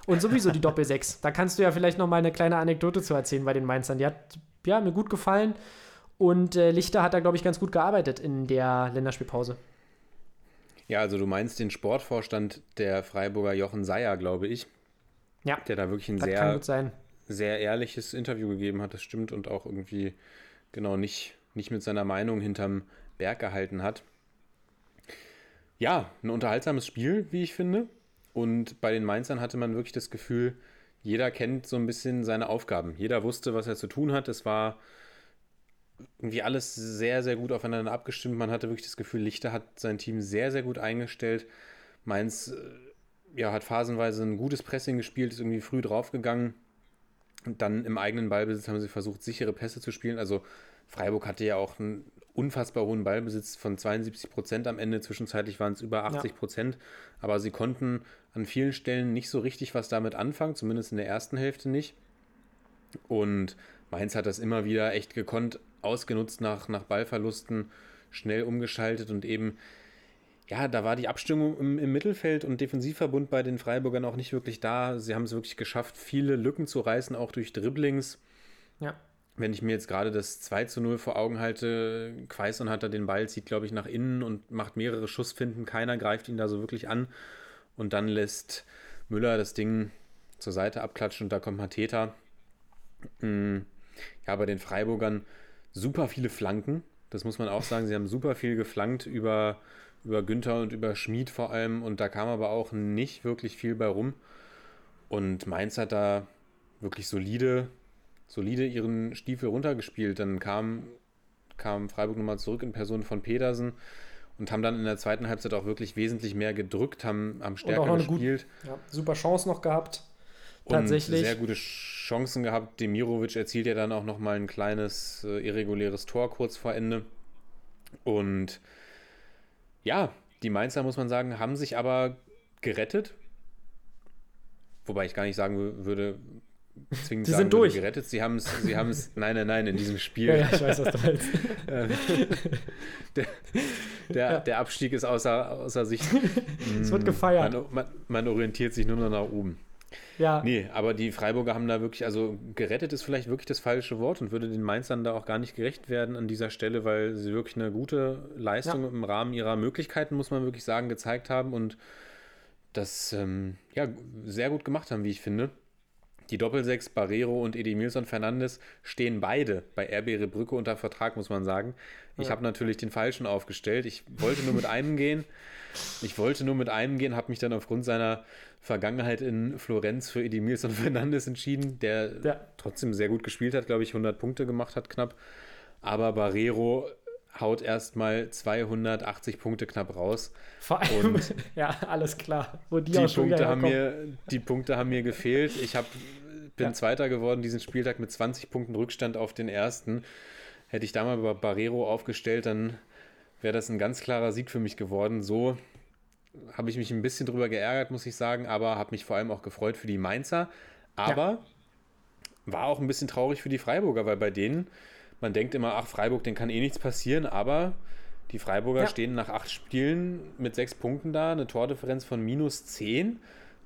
Und sowieso die Doppel-6. Da kannst du ja vielleicht noch mal eine kleine Anekdote zu erzählen bei den Mainzern. Die hat ja, mir gut gefallen. Und äh, Lichter hat da, glaube ich, ganz gut gearbeitet in der Länderspielpause. Ja, also du meinst den Sportvorstand der Freiburger Jochen Seyer, glaube ich. Ja. Der da wirklich ein Das sehr, sehr ehrliches Interview gegeben hat, das stimmt, und auch irgendwie genau nicht, nicht mit seiner Meinung hinterm Berg gehalten hat. Ja, ein unterhaltsames Spiel, wie ich finde. Und bei den Mainzern hatte man wirklich das Gefühl, jeder kennt so ein bisschen seine Aufgaben. Jeder wusste, was er zu tun hat. Es war irgendwie alles sehr, sehr gut aufeinander abgestimmt. Man hatte wirklich das Gefühl, Lichter hat sein Team sehr, sehr gut eingestellt. Mainz äh, ja, hat phasenweise ein gutes Pressing gespielt, ist irgendwie früh draufgegangen. Und dann im eigenen Ballbesitz haben sie versucht, sichere Pässe zu spielen. Also Freiburg hatte ja auch einen unfassbar hohen Ballbesitz von 72 Prozent am Ende. Zwischenzeitlich waren es über 80 Prozent. Aber sie konnten an vielen Stellen nicht so richtig was damit anfangen, zumindest in der ersten Hälfte nicht. Und Mainz hat das immer wieder echt gekonnt, ausgenutzt nach, nach Ballverlusten, schnell umgeschaltet und eben, ja, da war die Abstimmung im, im Mittelfeld und Defensivverbund bei den Freiburgern auch nicht wirklich da. Sie haben es wirklich geschafft, viele Lücken zu reißen, auch durch Dribblings. Ja. Wenn ich mir jetzt gerade das 2 zu 0 vor Augen halte, Quaison hat da den Ball, zieht, glaube ich, nach innen und macht mehrere Schussfinden. Keiner greift ihn da so wirklich an. Und dann lässt Müller das Ding zur Seite abklatschen und da kommt Mateta. Mm, Ja, bei den Freiburgern super viele Flanken. Das muss man auch sagen. Sie haben super viel geflankt über, über Günther und über Schmid vor allem. Und da kam aber auch nicht wirklich viel bei rum. Und Mainz hat da wirklich solide, solide ihren Stiefel runtergespielt. Dann kam, kam Freiburg nochmal zurück in Person von Pedersen und haben dann in der zweiten Halbzeit auch wirklich wesentlich mehr gedrückt, haben, haben auch stärker noch eine gut- gespielt Ja, super Chance noch gehabt. und Tatsächlich. sehr gute Chancen gehabt. Demirovic erzielt ja dann auch noch mal ein kleines äh, irreguläres Tor kurz vor Ende. Und ja, die Mainzer, muss man sagen, haben sich aber gerettet. Wobei ich gar nicht sagen wü- würde, zwingend Sie sagen sind durch. gerettet. Sie haben es, sie haben es, nein, nein, nein, in diesem Spiel. Ja, ja, ich weiß, was du meinst. Ähm, der, der, der Abstieg ist außer, außer Sicht. Es wird gefeiert. Man, man, man orientiert sich nur noch nach oben. Ja, Nee, aber die Freiburger haben da wirklich, also gerettet ist vielleicht wirklich das falsche Wort und würde den Mainzern da auch gar nicht gerecht werden an dieser Stelle, weil sie wirklich eine gute Leistung Ja. im Rahmen ihrer Möglichkeiten, muss man wirklich sagen, gezeigt haben und das ähm, ja, sehr gut gemacht haben, wie ich finde. Die Doppelsechs, Barrero und Edimilson Fernandes stehen beide bei RB Rebrücke unter Vertrag, muss man sagen. Ich Ja. habe natürlich den falschen aufgestellt. Ich wollte nur mit einem gehen. Ich wollte nur mit einem gehen, habe mich dann aufgrund seiner Vergangenheit in Florenz für Edimilson Fernandes entschieden, der Ja. trotzdem sehr gut gespielt hat, glaube ich, 100 Punkte gemacht hat knapp. Aber Barrero haut erstmal 280 Punkte knapp raus. vor allem, Und ja, alles klar. Wo die, Die Punkte, haben mir, die Punkte haben mir gefehlt. Ich hab, bin Ja. Zweiter geworden diesen Spieltag mit 20 Punkten Rückstand auf den ersten. Hätte ich da mal bei Barrero aufgestellt, dann wäre das ein ganz klarer Sieg für mich geworden. So habe ich mich ein bisschen drüber geärgert, muss ich sagen, aber habe mich vor allem auch gefreut für die Mainzer. Aber war auch ein bisschen traurig für die Freiburger, weil bei denen, man denkt immer, ach, Freiburg, den kann eh nichts passieren, aber die Freiburger Ja. stehen nach acht Spielen mit sechs Punkten da, eine Tordifferenz von minus zehn.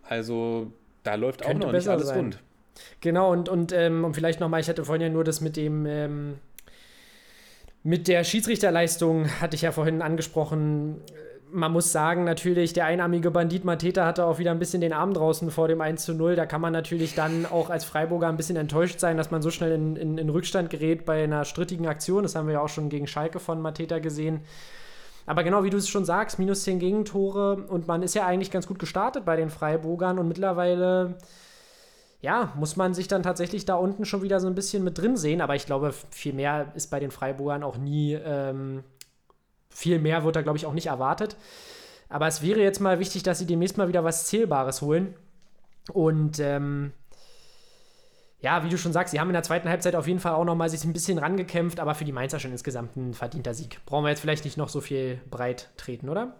Also da läuft auch noch nicht alles sein. rund. Genau, und, und, ähm, und vielleicht nochmal, ich hatte vorhin ja nur das mit dem, ähm, mit der Schiedsrichterleistung, hatte ich ja vorhin angesprochen. Man muss sagen, natürlich, der einarmige Bandit Mateta hatte auch wieder ein bisschen den Arm draußen vor dem 1 zu 0. Da kann man natürlich dann auch als Freiburger ein bisschen enttäuscht sein, dass man so schnell in, in, in Rückstand gerät bei einer strittigen Aktion. Das haben wir ja auch schon gegen Schalke von Mateta gesehen. Aber genau wie du es schon sagst, minus 10 Gegentore und man ist ja eigentlich ganz gut gestartet bei den Freiburgern und mittlerweile, ja, muss man sich dann tatsächlich da unten schon wieder so ein bisschen mit drin sehen. Aber ich glaube, viel mehr ist bei den Freiburgern auch nie, ähm, viel mehr wird da, glaube ich, auch nicht erwartet. Aber es wäre jetzt mal wichtig, dass sie demnächst mal wieder was Zählbares holen. Und ähm, ja, wie du schon sagst, sie haben in der zweiten Halbzeit auf jeden Fall auch nochmal sich ein bisschen rangekämpft, aber für die Mainzer schon insgesamt ein verdienter Sieg. Brauchen wir jetzt vielleicht nicht noch so viel breit treten, oder?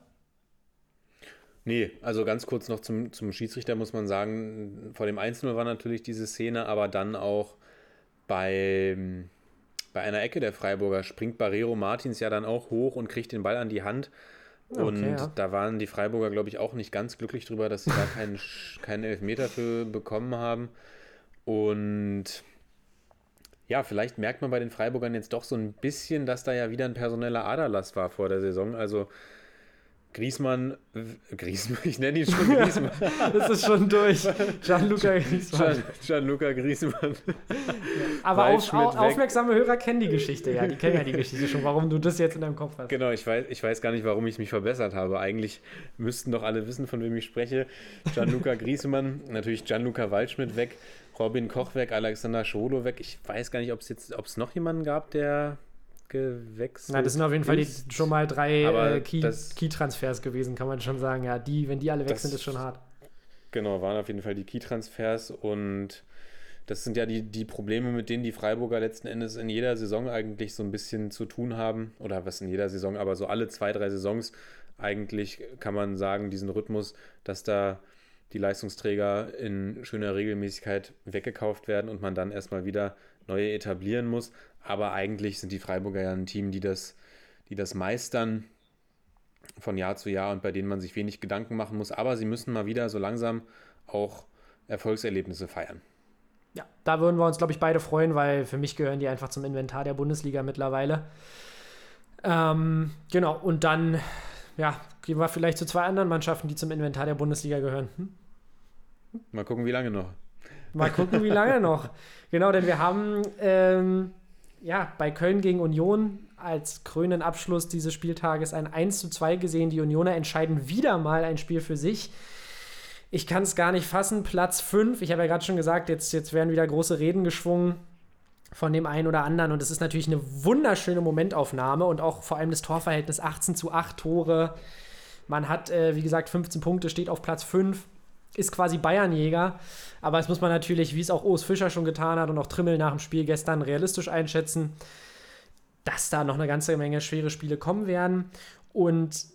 Nee, also ganz kurz noch zum, zum Schiedsrichter muss man sagen, vor dem 1-0 war natürlich diese Szene, aber dann auch bei, bei einer Ecke der Freiburger springt Barrero Martins ja dann auch hoch und kriegt den Ball an die Hand. Und Okay, ja. da waren die Freiburger, glaube ich, auch nicht ganz glücklich drüber, dass sie da keinen, keinen Elfmeter für bekommen haben. Und ja, vielleicht merkt man bei den Freiburgern jetzt doch so ein bisschen, dass da ja wieder ein personeller Aderlass war vor der Saison. Also Griesmann, Griesmann, ich nenne ihn schon Griesmann. Das ist schon durch. Gianluca Griezmann. Gian, Gianluca Griesmann. Aber auf, Waldschmidt au, weg. aufmerksame Hörer kennen die Geschichte, ja. Die kennen ja die Geschichte schon, warum du das jetzt in deinem Kopf hast. Genau, ich weiß, ich weiß gar nicht, warum ich mich verbessert habe. Eigentlich müssten doch alle wissen, von wem ich spreche. Gianluca Griesmann, natürlich Gianluca Waldschmidt weg, Robin Koch weg, Alexander Scholo weg. Ich weiß gar nicht, ob es jetzt, ob es noch jemanden gab, der gewechselt Na, das sind auf jeden Fall die, schon mal drei äh, Key- Key-Transfers gewesen, kann man schon sagen. Ja, die, wenn die alle weg Das- sind, ist schon hart. Genau, waren auf jeden Fall die Key-Transfers und das sind ja die, die Probleme, mit denen die Freiburger letzten Endes in jeder Saison eigentlich so ein bisschen zu tun haben. Oder was in jeder Saison, aber so alle zwei, drei Saisons eigentlich kann man sagen, diesen Rhythmus, dass da die Leistungsträger in schöner Regelmäßigkeit weggekauft werden und man dann erstmal wieder neue etablieren muss. Aber eigentlich sind die Freiburger ja ein Team, die das, die das meistern von Jahr zu Jahr und bei denen man sich wenig Gedanken machen muss. Aber sie müssen mal wieder so langsam auch Erfolgserlebnisse feiern. Ja, da würden wir uns, glaube ich, beide freuen, weil für mich gehören die einfach zum Inventar der Bundesliga mittlerweile. Ähm, genau, und dann, ja, gehen wir vielleicht zu zwei anderen Mannschaften, die zum Inventar der Bundesliga gehören. Hm? Mal gucken, wie lange noch. Mal gucken, wie lange noch. Genau, denn wir haben ähm, ja, bei Köln gegen Union als krönenden Abschluss dieses Spieltages ein 1 zu 2 gesehen. Die Unioner entscheiden wieder mal ein Spiel für sich. Ich kann es gar nicht fassen. Platz 5. Ich habe ja gerade schon gesagt, jetzt, jetzt werden wieder große Reden geschwungen von dem einen oder anderen. Und es ist natürlich eine wunderschöne Momentaufnahme und auch vor allem das Torverhältnis 18 zu 8 Tore. Man hat, äh, wie gesagt, 15 Punkte, steht auf Platz 5, ist quasi Bayernjäger. Aber es muss man natürlich, wie es auch Urs Fischer schon getan hat und auch Trimmel nach dem Spiel gestern realistisch einschätzen, dass da noch eine ganze Menge schwere Spiele kommen werden. Und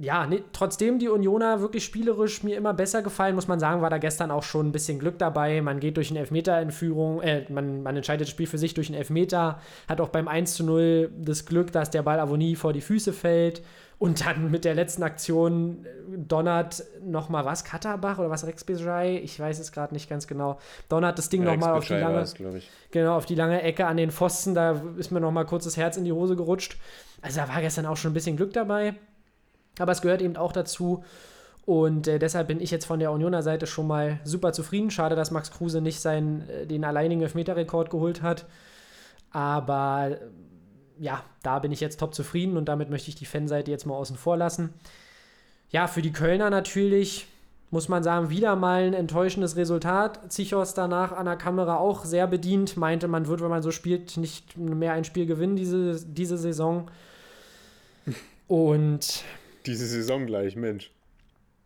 ja, nee, trotzdem die Unioner wirklich spielerisch mir immer besser gefallen, muss man sagen, war da gestern auch schon ein bisschen Glück dabei. Man geht durch einen Elfmeter in Führung, äh, man, man entscheidet das Spiel für sich durch einen Elfmeter, hat auch beim 1 zu 0 das Glück, dass der Ball Avonie vor die Füße fällt. Und dann mit der letzten Aktion äh, donnert nochmal was, Katterbach oder was, Rex Bejai? Ich weiß es gerade nicht ganz genau. Donnert das Ding nochmal auf die lange, es, genau, auf die lange Ecke an den Pfosten. Da ist mir nochmal kurz das Herz in die Hose gerutscht. Also da war gestern auch schon ein bisschen Glück dabei. Aber es gehört eben auch dazu. Und äh, deshalb bin ich jetzt von der Unioner Seite schon mal super zufrieden. Schade, dass Max Kruse nicht seinen, äh, den alleinigen Elfmeterrekord geholt hat. Aber äh, ja, da bin ich jetzt top zufrieden und damit möchte ich die Fanseite jetzt mal außen vor lassen. Ja, für die Kölner natürlich muss man sagen, wieder mal ein enttäuschendes Resultat. Zichos danach an der Kamera auch sehr bedient, meinte, man wird, wenn man so spielt, nicht mehr ein Spiel gewinnen diese, diese Saison. Und Diese Saison gleich, Mensch.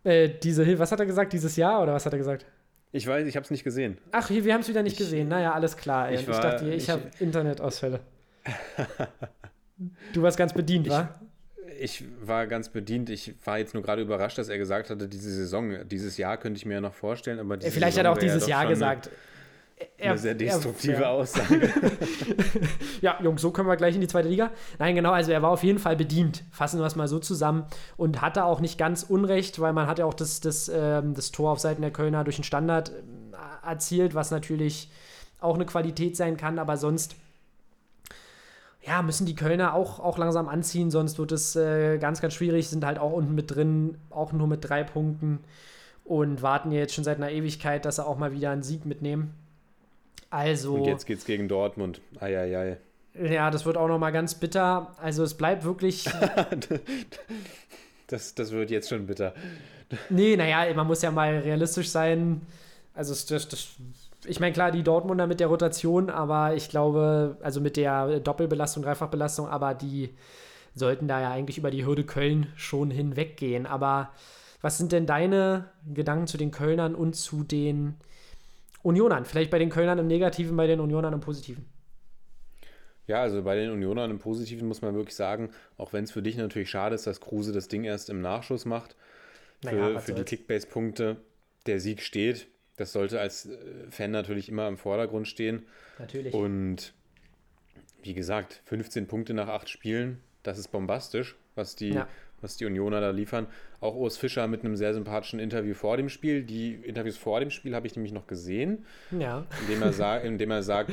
äh, diese Hilfe, was hat er gesagt? Dieses Jahr oder was hat er gesagt? Ich weiß, ich habe es nicht gesehen. Ach, wir haben es wieder nicht Ich- gesehen. Naja, alles klar. Ey. ich Ich, war- dachte, ich, ich- habe Internetausfälle. du warst ganz bedient, Ich- wa? Ich war ganz bedient. Ich war jetzt nur gerade überrascht, dass er gesagt hatte, diese Saison, dieses Jahr könnte ich mir ja noch vorstellen, aber Vielleicht hat Saison er auch dieses Jahr gesagt. Eine, Er- eine sehr destruktive. Aussage. Ja, Jungs, so können wir gleich in die zweite Liga. Nein, genau, also er war auf jeden Fall bedient. Fassen wir es mal so zusammen. Und hatte auch nicht ganz Unrecht, weil man hat ja auch das, das, ähm, das Tor auf Seiten der Kölner durch den Standard ähm, erzielt, was natürlich auch eine Qualität sein kann, aber sonst ja, müssen die Kölner auch, auch langsam anziehen, sonst wird es äh, ganz, ganz schwierig, sind halt auch unten mit drin, auch nur mit drei Punkten und warten ja jetzt schon seit einer Ewigkeit, dass sie auch mal wieder einen Sieg mitnehmen. Also. Und jetzt geht's gegen Dortmund. Eieiei. Ja, das wird auch noch mal ganz bitter. Also es bleibt wirklich. Das, das wird jetzt schon bitter. nee, naja, man muss ja mal realistisch sein. Also es- das, das, ich meine, klar, die Dortmunder mit der Rotation, aber ich glaube, also mit der Doppelbelastung, Dreifachbelastung, aber die sollten da ja eigentlich über die Hürde Köln schon hinweggehen. Aber was sind denn deine Gedanken zu den Kölnern und zu den Unionern? Vielleicht bei den Kölnern im Negativen, bei den Unionern im Positiven. Ja, also bei den Unionern im Positiven muss man wirklich sagen, auch wenn es für dich natürlich schade ist, dass Kruse das Ding erst im Nachschuss macht, für, Naja, für die. Kickbase-Punkte der Sieg steht. Das sollte als äh, Fan natürlich immer im Vordergrund stehen. Natürlich. Und wie gesagt, 15 Punkte nach acht Spielen, das ist bombastisch, was die, Ja. Was die Unioner da liefern. Auch Urs Fischer mit einem sehr sympathischen Interview vor dem Spiel. Die Interviews vor dem Spiel habe ich nämlich noch gesehen, ja. indem er, sa indem er sagt,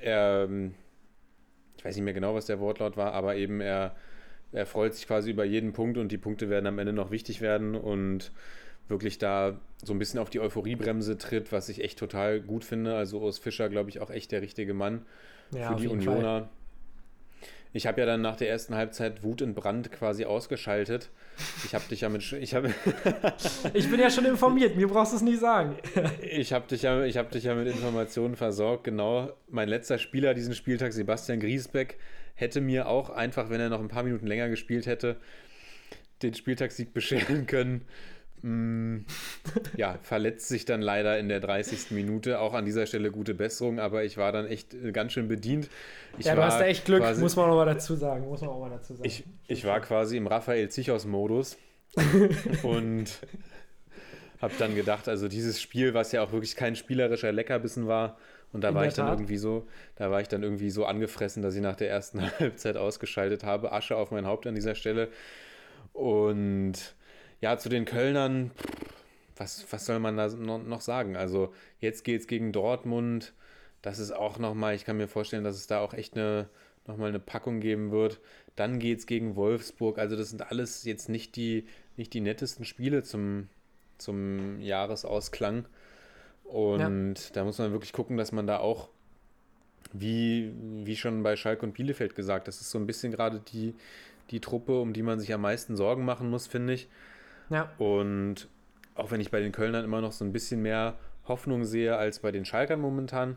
er, ähm, ich weiß nicht mehr genau, was der Wortlaut war, aber eben er, er freut sich quasi über jeden Punkt und die Punkte werden am Ende noch wichtig werden und wirklich da so ein bisschen auf die Euphoriebremse tritt, was ich echt total gut finde. Also Urs Fischer, glaube ich, auch echt der richtige Mann ja für die jeden Fall. Ich habe ja dann nach der ersten Halbzeit Wut und Brand quasi ausgeschaltet. Ich habe dich ja mit ich habe Ich bin ja schon informiert, mir brauchst du es nicht sagen. ich habe dich ja ich habe dich ja mit Informationen versorgt. Genau, mein letzter Spieler diesen Spieltag Sebastian Griesbeck hätte mir auch einfach, wenn er noch ein paar Minuten länger gespielt hätte, den Spieltagssieg bescheren können. Mm, Ja, verletzt sich dann leider in der 30. Minute. Auch an dieser Stelle gute Besserung, aber ich war dann echt äh, ganz schön bedient. Ich ja, du war hast da echt Glück, quasi- muss man auch mal dazu sagen. Muss man auch mal dazu sagen. Ich, ich war quasi im Raphael Zichos-Modus und habe dann gedacht, also dieses Spiel, was ja auch wirklich kein spielerischer Leckerbissen war, und da In war ich dann Tat. irgendwie so, da war ich dann irgendwie so angefressen, dass ich nach der ersten Halbzeit ausgeschaltet habe. Asche auf mein Haupt an dieser Stelle. Und ja, zu den Kölnern, was, was soll man da no- noch sagen? Also jetzt geht es gegen Dortmund. Das ist auch nochmal, ich kann mir vorstellen, dass es da auch echt eine, nochmal eine Packung geben wird. Dann geht es gegen Wolfsburg. Also das sind alles jetzt nicht die, nicht die nettesten Spiele zum, zum Jahresausklang. Und da muss man wirklich gucken, dass man da auch, wie, wie schon bei Schalke und Bielefeld gesagt, das ist so ein bisschen gerade die, die Truppe, um die man sich am meisten Sorgen machen muss, finde ich. Ja, Und auch wenn ich bei den Kölnern immer noch so ein bisschen mehr Hoffnung sehe als bei den Schalkern momentan,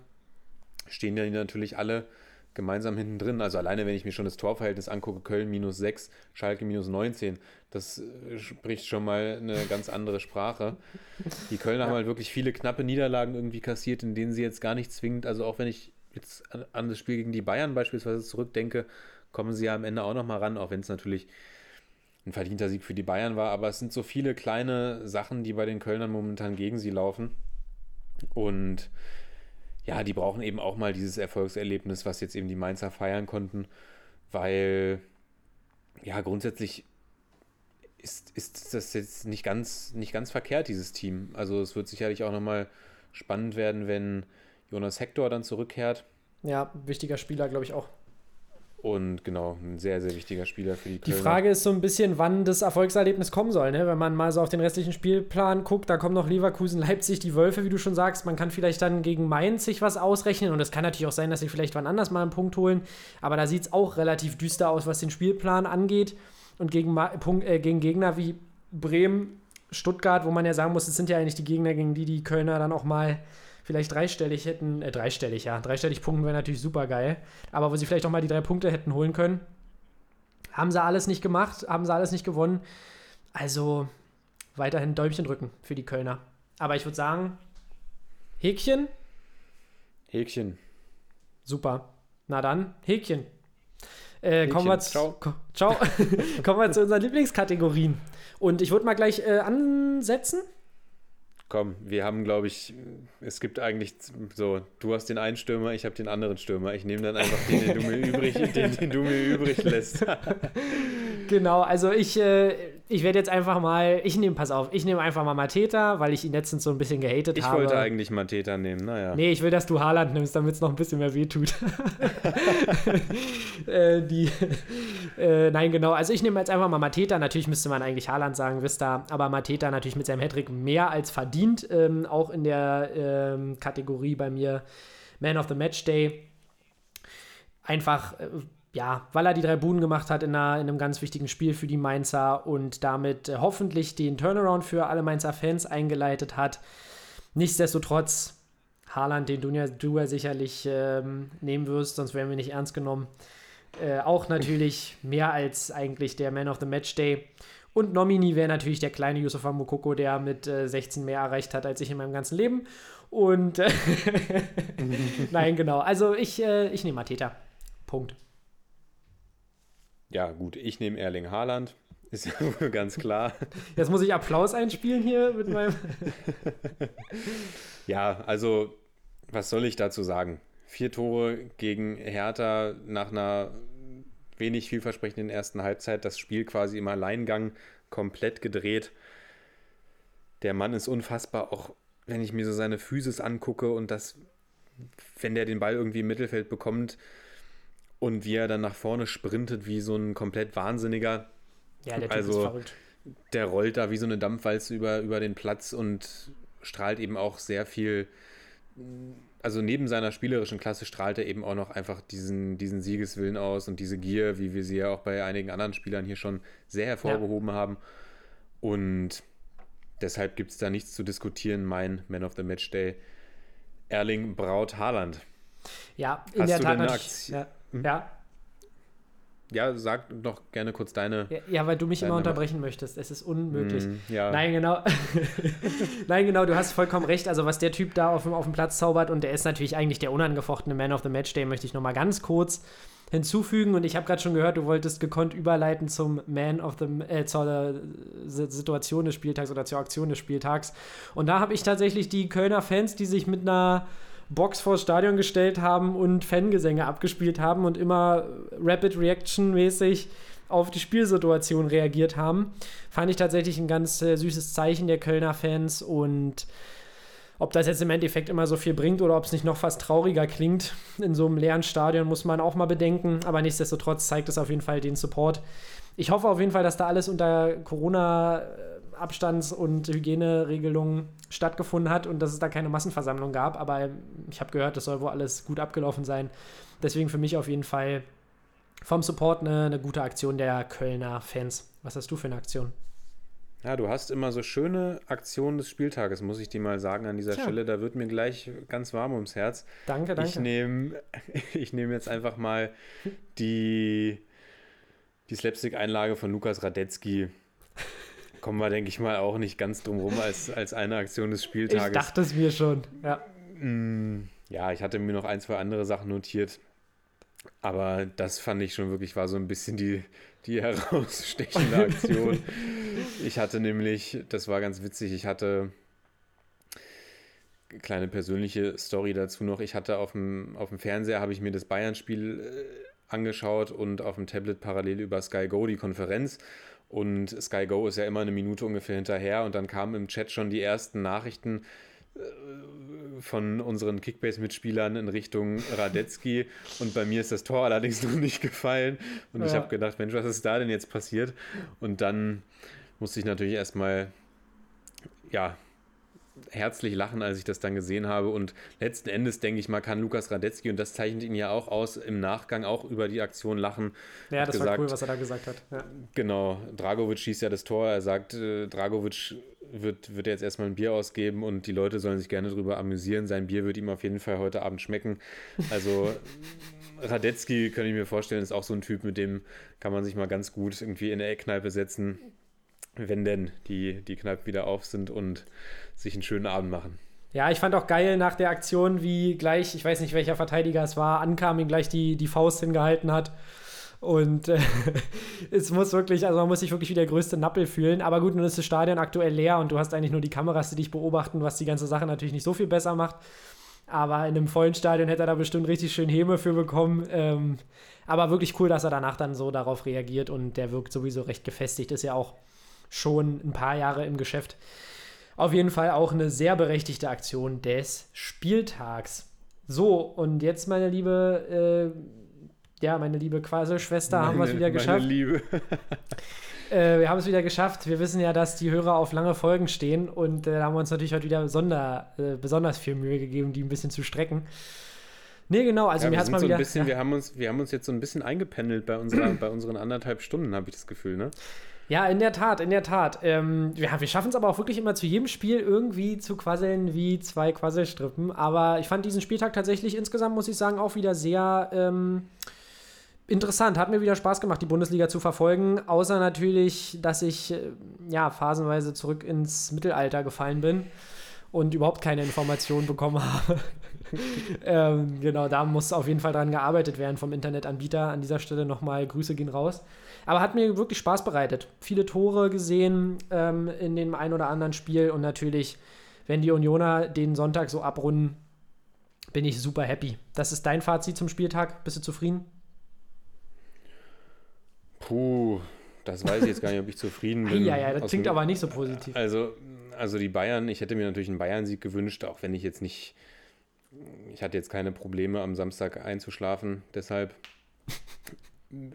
stehen ja die natürlich alle gemeinsam hinten drin. Also alleine, wenn ich mir schon das Torverhältnis angucke, Köln minus 6, Schalke minus 19, das äh, spricht schon mal eine ganz andere Sprache. Die Kölner haben halt wirklich viele knappe Niederlagen irgendwie kassiert, in denen sie jetzt gar nicht zwingend, also auch wenn ich jetzt an, das Spiel gegen die Bayern beispielsweise zurückdenke, kommen sie ja am Ende auch noch mal ran, auch wenn es natürlich ein verdienter Sieg für die Bayern war. Aber es sind so viele kleine Sachen, die bei den Kölnern momentan gegen sie laufen. Und ja, die brauchen eben auch mal dieses Erfolgserlebnis, was jetzt eben die Mainzer feiern konnten, weil ja, grundsätzlich ist, ist das jetzt nicht ganz, nicht ganz verkehrt, dieses Team. Also es wird sicherlich auch nochmal spannend werden, wenn Jonas Hector dann zurückkehrt. ja, wichtiger Spieler, glaube ich auch. Und genau, ein sehr, sehr wichtiger Spieler für die Die Kölner. Frage ist so ein bisschen, wann das Erfolgserlebnis kommen soll. Ne? Wenn man mal so auf den restlichen Spielplan guckt, da kommen noch Leverkusen, Leipzig, die Wölfe, wie du schon sagst. Man kann vielleicht dann gegen Mainz sich was ausrechnen und es kann natürlich auch sein, dass sie vielleicht wann anders mal einen Punkt holen. Aber da sieht es auch relativ düster aus, was den Spielplan angeht. Und gegen, äh, gegen Gegner wie Bremen, Stuttgart, wo man ja sagen muss, es sind ja eigentlich die Gegner, gegen die die Kölner dann auch mal vielleicht dreistellig hätten, äh, dreistellig, ja, dreistellig Punkten wäre natürlich super geil, aber wo sie vielleicht auch mal die drei Punkte hätten holen können. Haben sie alles nicht gemacht, haben sie alles nicht gewonnen. Also weiterhin Däumchen drücken für die Kölner. Aber ich würde sagen, Häkchen, Häkchen. super. Na dann, Häkchen. Äh, kommen wir Ciao. Ciao. kommen wir zu unseren Lieblingskategorien. Und ich würde mal gleich äh, ansetzen. Komm, wir haben, glaube ich, es gibt eigentlich so, du hast den einen Stürmer, ich habe den anderen Stürmer. Ich nehme dann einfach den, den du mir übrig, den, den du mir übrig lässt. Genau, also ich, äh, ich werde jetzt einfach mal, ich nehme, pass auf, ich nehme einfach mal Mateta, weil ich ihn letztens so ein bisschen gehatet Ich habe. wollte eigentlich Mateta nehmen, naja. Nee, ich will, dass du Haaland nimmst, damit es noch ein bisschen mehr wehtut. äh, die, äh, nein, genau. Also ich nehme jetzt einfach mal Mateta. Natürlich müsste man eigentlich Haaland sagen, wisst ihr. Aber Mateta natürlich mit seinem Hattrick mehr als verdient. Ähm, auch in der ähm, Kategorie bei mir Man of the Match Day. einfach, äh, ja, weil er die drei Buden gemacht hat in, einer, in einem ganz wichtigen Spiel für die Mainzer und damit äh, hoffentlich den Turnaround für alle Mainzer Fans eingeleitet hat. Nichtsdestotrotz, Haaland, den du ja, du ja sicherlich ähm, nehmen wirst, sonst wären wir nicht ernst genommen. Äh, auch natürlich mehr als eigentlich der Man of the Match Day. Und Nomini wäre natürlich der kleine Yusufa Mukoko, der mit äh, 16 mehr erreicht hat als ich in meinem ganzen Leben. Und nein, genau. Also ich, äh, ich nehme Mateta. Punkt. Ja, gut, ich nehme Erling Haaland. Ist ja wohl ganz klar. Jetzt muss ich Applaus einspielen hier mit meinem. ja, also, was soll ich dazu sagen? Vier Tore gegen Hertha nach einer wenig vielversprechenden ersten Halbzeit. Das Spiel quasi im Alleingang komplett gedreht. Der Mann ist unfassbar, auch wenn ich mir so seine Physis angucke und das, wenn der den Ball irgendwie im Mittelfeld bekommt und wie er dann nach vorne sprintet, wie so ein komplett Wahnsinniger. Ja, der typ also, ist verrückt. Der rollt da wie so eine Dampfwalze über, über den Platz und strahlt eben auch sehr viel also neben seiner spielerischen Klasse strahlt er eben auch noch einfach diesen, diesen Siegeswillen aus und diese Gier, wie wir sie ja auch bei einigen anderen Spielern hier schon sehr hervorgehoben ja. haben. Und deshalb gibt es da nichts zu diskutieren. Mein Man of the Match Day, Erling Braut Haaland. Ja, in Hast der du Tat. denn eine Aktion- Ja, Hm? ja, Ja, sag doch gerne kurz deine. ja, ja, weil du mich immer unterbrechen möchtest. Es ist unmöglich. Mm, ja, Nein, genau. Nein, genau, du hast vollkommen recht. Also, was der Typ da auf dem, auf dem Platz zaubert, und der ist natürlich eigentlich der unangefochtene Man of the Match Day, möchte ich nochmal ganz kurz hinzufügen. Und ich habe gerade schon gehört, du wolltest gekonnt überleiten zum Man of the äh, zur äh, Situation des Spieltags oder zur Aktion des Spieltags. Und da habe ich tatsächlich die Kölner Fans, die sich mit einer Box vors Stadion gestellt haben und Fangesänge abgespielt haben und immer Rapid Reaction mäßig auf die Spielsituation reagiert haben. Fand ich tatsächlich ein ganz äh, süßes Zeichen der Kölner Fans und ob das jetzt im Endeffekt immer so viel bringt oder ob es nicht noch fast trauriger klingt in so einem leeren Stadion, muss man auch mal bedenken. Aber nichtsdestotrotz zeigt es auf jeden Fall den Support. Ich hoffe auf jeden Fall, dass da alles unter Corona-Abstands- und Hygieneregelungen stattgefunden hat und dass es da keine Massenversammlung gab. Aber ich habe gehört, das soll wohl alles gut abgelaufen sein. Deswegen für mich auf jeden Fall vom Support eine, eine gute Aktion der Kölner Fans. Was hast du für eine Aktion? Ja, du hast immer so schöne Aktionen des Spieltages, muss ich dir mal sagen an dieser Tja. Stelle. Da wird mir gleich ganz warm ums Herz. Danke, danke. Ich nehme ich nehm jetzt einfach mal die, die Slapstick-Einlage von Lukas Radetzky. Kommen wir, denke ich mal, auch nicht ganz drum rum als, als eine Aktion des ich Spieltages. dachte es mir schon. Ja. Mm, Ja, ich hatte mir noch ein, zwei andere Sachen notiert. Aber das fand ich schon wirklich, war so ein bisschen die, die herausstechende Aktion. ich hatte nämlich, das war ganz witzig, ich hatte kleine persönliche Story dazu noch. Ich hatte auf dem, auf dem Fernseher, habe ich mir das Bayern-Spiel äh, angeschaut und auf dem Tablet parallel über Sky Go die Konferenz. Und Sky Go ist ja immer eine Minute ungefähr hinterher und dann kamen im Chat schon die ersten Nachrichten von unseren Kickbase-Mitspielern in Richtung Radetzky und bei mir ist das Tor allerdings noch nicht gefallen und ich Ja. habe gedacht, Mensch, was ist da denn jetzt passiert? Und dann musste ich natürlich erstmal, ja, herzlich lachen, als ich das dann gesehen habe und letzten Endes, denke ich mal, kann Lukas Radetzky und das zeichnet ihn ja auch aus, im Nachgang auch über die Aktion lachen. Ja, das war gesagt, cool, was er da gesagt hat. Ja. Genau, Dragovic schießt ja das Tor. Er sagt, äh, Dragovic wird, wird jetzt erstmal ein Bier ausgeben und die Leute sollen sich gerne darüber amüsieren. Sein Bier wird ihm auf jeden Fall heute Abend schmecken. Also Radetzky, kann ich mir vorstellen, ist auch so ein Typ, mit dem kann man sich mal ganz gut irgendwie in der Eckkneipe setzen, wenn denn die, die Kneipen wieder auf sind und sich einen schönen Abend machen. Ja, ich fand auch geil nach der Aktion, wie gleich, ich weiß nicht, welcher Verteidiger es war, ankam, ihm gleich die, die Faust hingehalten hat. Und äh, es muss wirklich, also man muss sich wirklich wie der größte Nappel fühlen. Aber gut, nun ist das Stadion aktuell leer und du hast eigentlich nur die Kameras, die dich beobachten, was die ganze Sache natürlich nicht so viel besser macht. Aber in einem vollen Stadion hätte er da bestimmt richtig schön Häme für bekommen. Ähm, aber wirklich cool, dass er danach dann so darauf reagiert und der wirkt sowieso recht gefestigt, ist ja auch schon ein paar Jahre im Geschäft. Auf jeden Fall auch eine sehr berechtigte Aktion des Spieltags. So, und jetzt, meine liebe, äh, ja, meine liebe Quasi-Schwester, haben wir es Meine- wieder meine geschafft. Liebe. Äh, wir haben es wieder geschafft. Wir wissen ja, dass die Hörer auf lange Folgen stehen und äh, da haben wir uns natürlich heute wieder sonder, äh, besonders viel Mühe gegeben, die ein bisschen zu strecken. Nee, genau, also ja, mir wir, hat mal so wieder. bisschen, ja. wir, haben uns, wir haben uns jetzt so ein bisschen eingependelt bei, unserer, bei unseren anderthalb Stunden, habe ich das Gefühl, ne? Ja, in der Tat, in der Tat. Ähm, ja, wir schaffen es aber auch wirklich immer zu jedem Spiel irgendwie zu quasseln wie zwei Quasselstrippen. Aber ich fand diesen Spieltag tatsächlich insgesamt, muss ich sagen, auch wieder sehr ähm, interessant. Hat mir wieder Spaß gemacht, die Bundesliga zu verfolgen. Außer natürlich, dass ich äh, ja phasenweise zurück ins Mittelalter gefallen bin und überhaupt keine Informationen bekommen habe. ähm, genau, da muss auf jeden Fall dran gearbeitet werden vom Internetanbieter. An dieser Stelle nochmal Grüße gehen raus. Aber hat mir wirklich Spaß bereitet. Viele Tore gesehen ähm, in dem ein oder anderen Spiel und natürlich, wenn die Unioner den Sonntag so abrunden, bin ich super happy. Das ist dein Fazit zum Spieltag. Bist du zufrieden? Puh, das weiß ich jetzt gar nicht, ob ich zufrieden bin. Ja, ja, das klingt aber nicht so positiv. Also, also die Bayern, ich hätte mir natürlich einen Bayern-Sieg gewünscht, auch wenn ich jetzt nicht, ich hatte jetzt keine Probleme am Samstag einzuschlafen, deshalb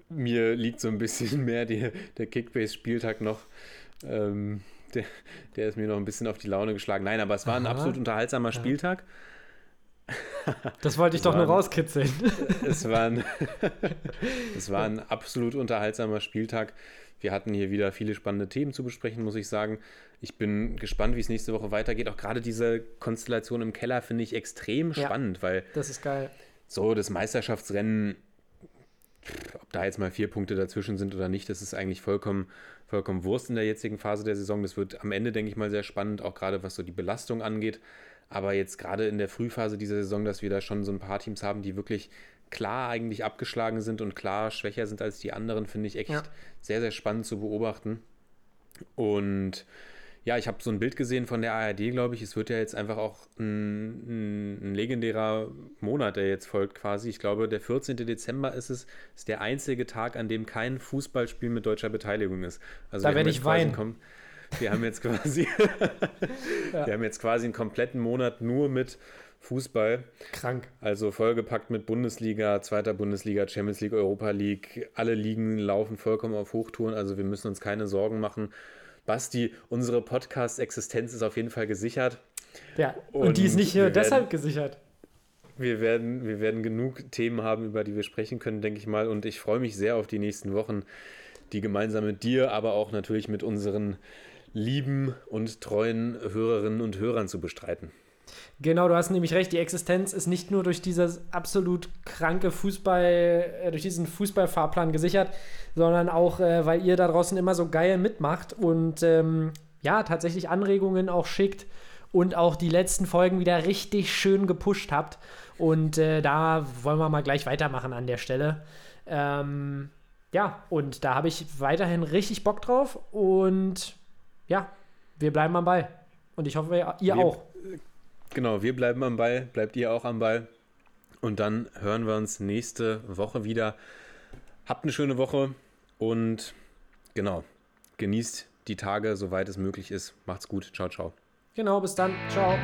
mir liegt so ein bisschen mehr die, der Kickbase-Spieltag noch. Ähm, der, der ist mir noch ein bisschen auf die Laune geschlagen. Nein, aber es war ein Aha. absolut unterhaltsamer. Spieltag. Das wollte ich doch nur war- rauskitzeln. Es war, ein, es war ein absolut unterhaltsamer Spieltag. Wir hatten hier wieder viele spannende Themen zu besprechen, muss ich sagen. Ich bin gespannt, wie es nächste Woche weitergeht. Auch gerade diese Konstellation im Keller finde ich extrem Ja. spannend, weil Das ist geil. so das Meisterschaftsrennen, ob da jetzt mal vier Punkte dazwischen sind oder nicht, das ist eigentlich vollkommen, vollkommen Wurst in der jetzigen Phase der Saison. Das wird am Ende, denke ich mal, sehr spannend, auch gerade was so die Belastung angeht. Aber jetzt gerade in der Frühphase dieser Saison, dass wir da schon so ein paar Teams haben, die wirklich klar eigentlich abgeschlagen sind und klar schwächer sind als die anderen, finde ich echt Ja. sehr, sehr spannend zu beobachten. Und ja, ich habe so ein Bild gesehen von der ARD, glaube ich. Es wird ja jetzt einfach auch ein, ein, legendärer Monat, der jetzt folgt quasi. Ich glaube, der 14. Dezember ist es, ist der einzige Tag, an dem kein Fußballspiel mit deutscher Beteiligung ist. Also Da werde ich weinen. kom- Wir haben jetzt quasi, wir haben jetzt quasi einen kompletten Monat nur mit Fußball. Krank. Also vollgepackt mit Bundesliga, zweiter Bundesliga, Champions League, Europa League. Alle Ligen laufen vollkommen auf Hochtouren, also wir müssen uns keine Sorgen machen. Basti, unsere Podcast-Existenz ist auf jeden Fall gesichert. Ja, und, die ist Und nicht nur werden- deshalb gesichert. Wir werden, wir werden genug Themen haben, über die wir sprechen können, denke ich mal. Und ich freue mich sehr auf die nächsten Wochen, die gemeinsam mit dir, aber auch natürlich mit unseren lieben und treuen Hörerinnen und Hörern zu bestreiten. Genau, du hast nämlich recht. Die Existenz ist nicht nur durch dieses absolut kranke Fußball, äh, durch diesen Fußballfahrplan gesichert, sondern auch, äh, weil ihr da draußen immer so geil mitmacht und ähm, ja, tatsächlich Anregungen auch schickt und auch die letzten Folgen wieder richtig schön gepusht habt. Und äh, da wollen wir mal gleich weitermachen an der Stelle. Ähm, ja, und da habe ich weiterhin richtig Bock drauf und ja, wir bleiben am Ball. Und ich hoffe, ihr Wir- auch. Genau, wir bleiben am Ball, bleibt ihr auch am Ball. Und dann hören wir uns nächste Woche wieder. Habt eine schöne Woche und genau, genießt die Tage, soweit es möglich ist. Macht's gut. Ciao, ciao. Genau, bis dann. Ciao.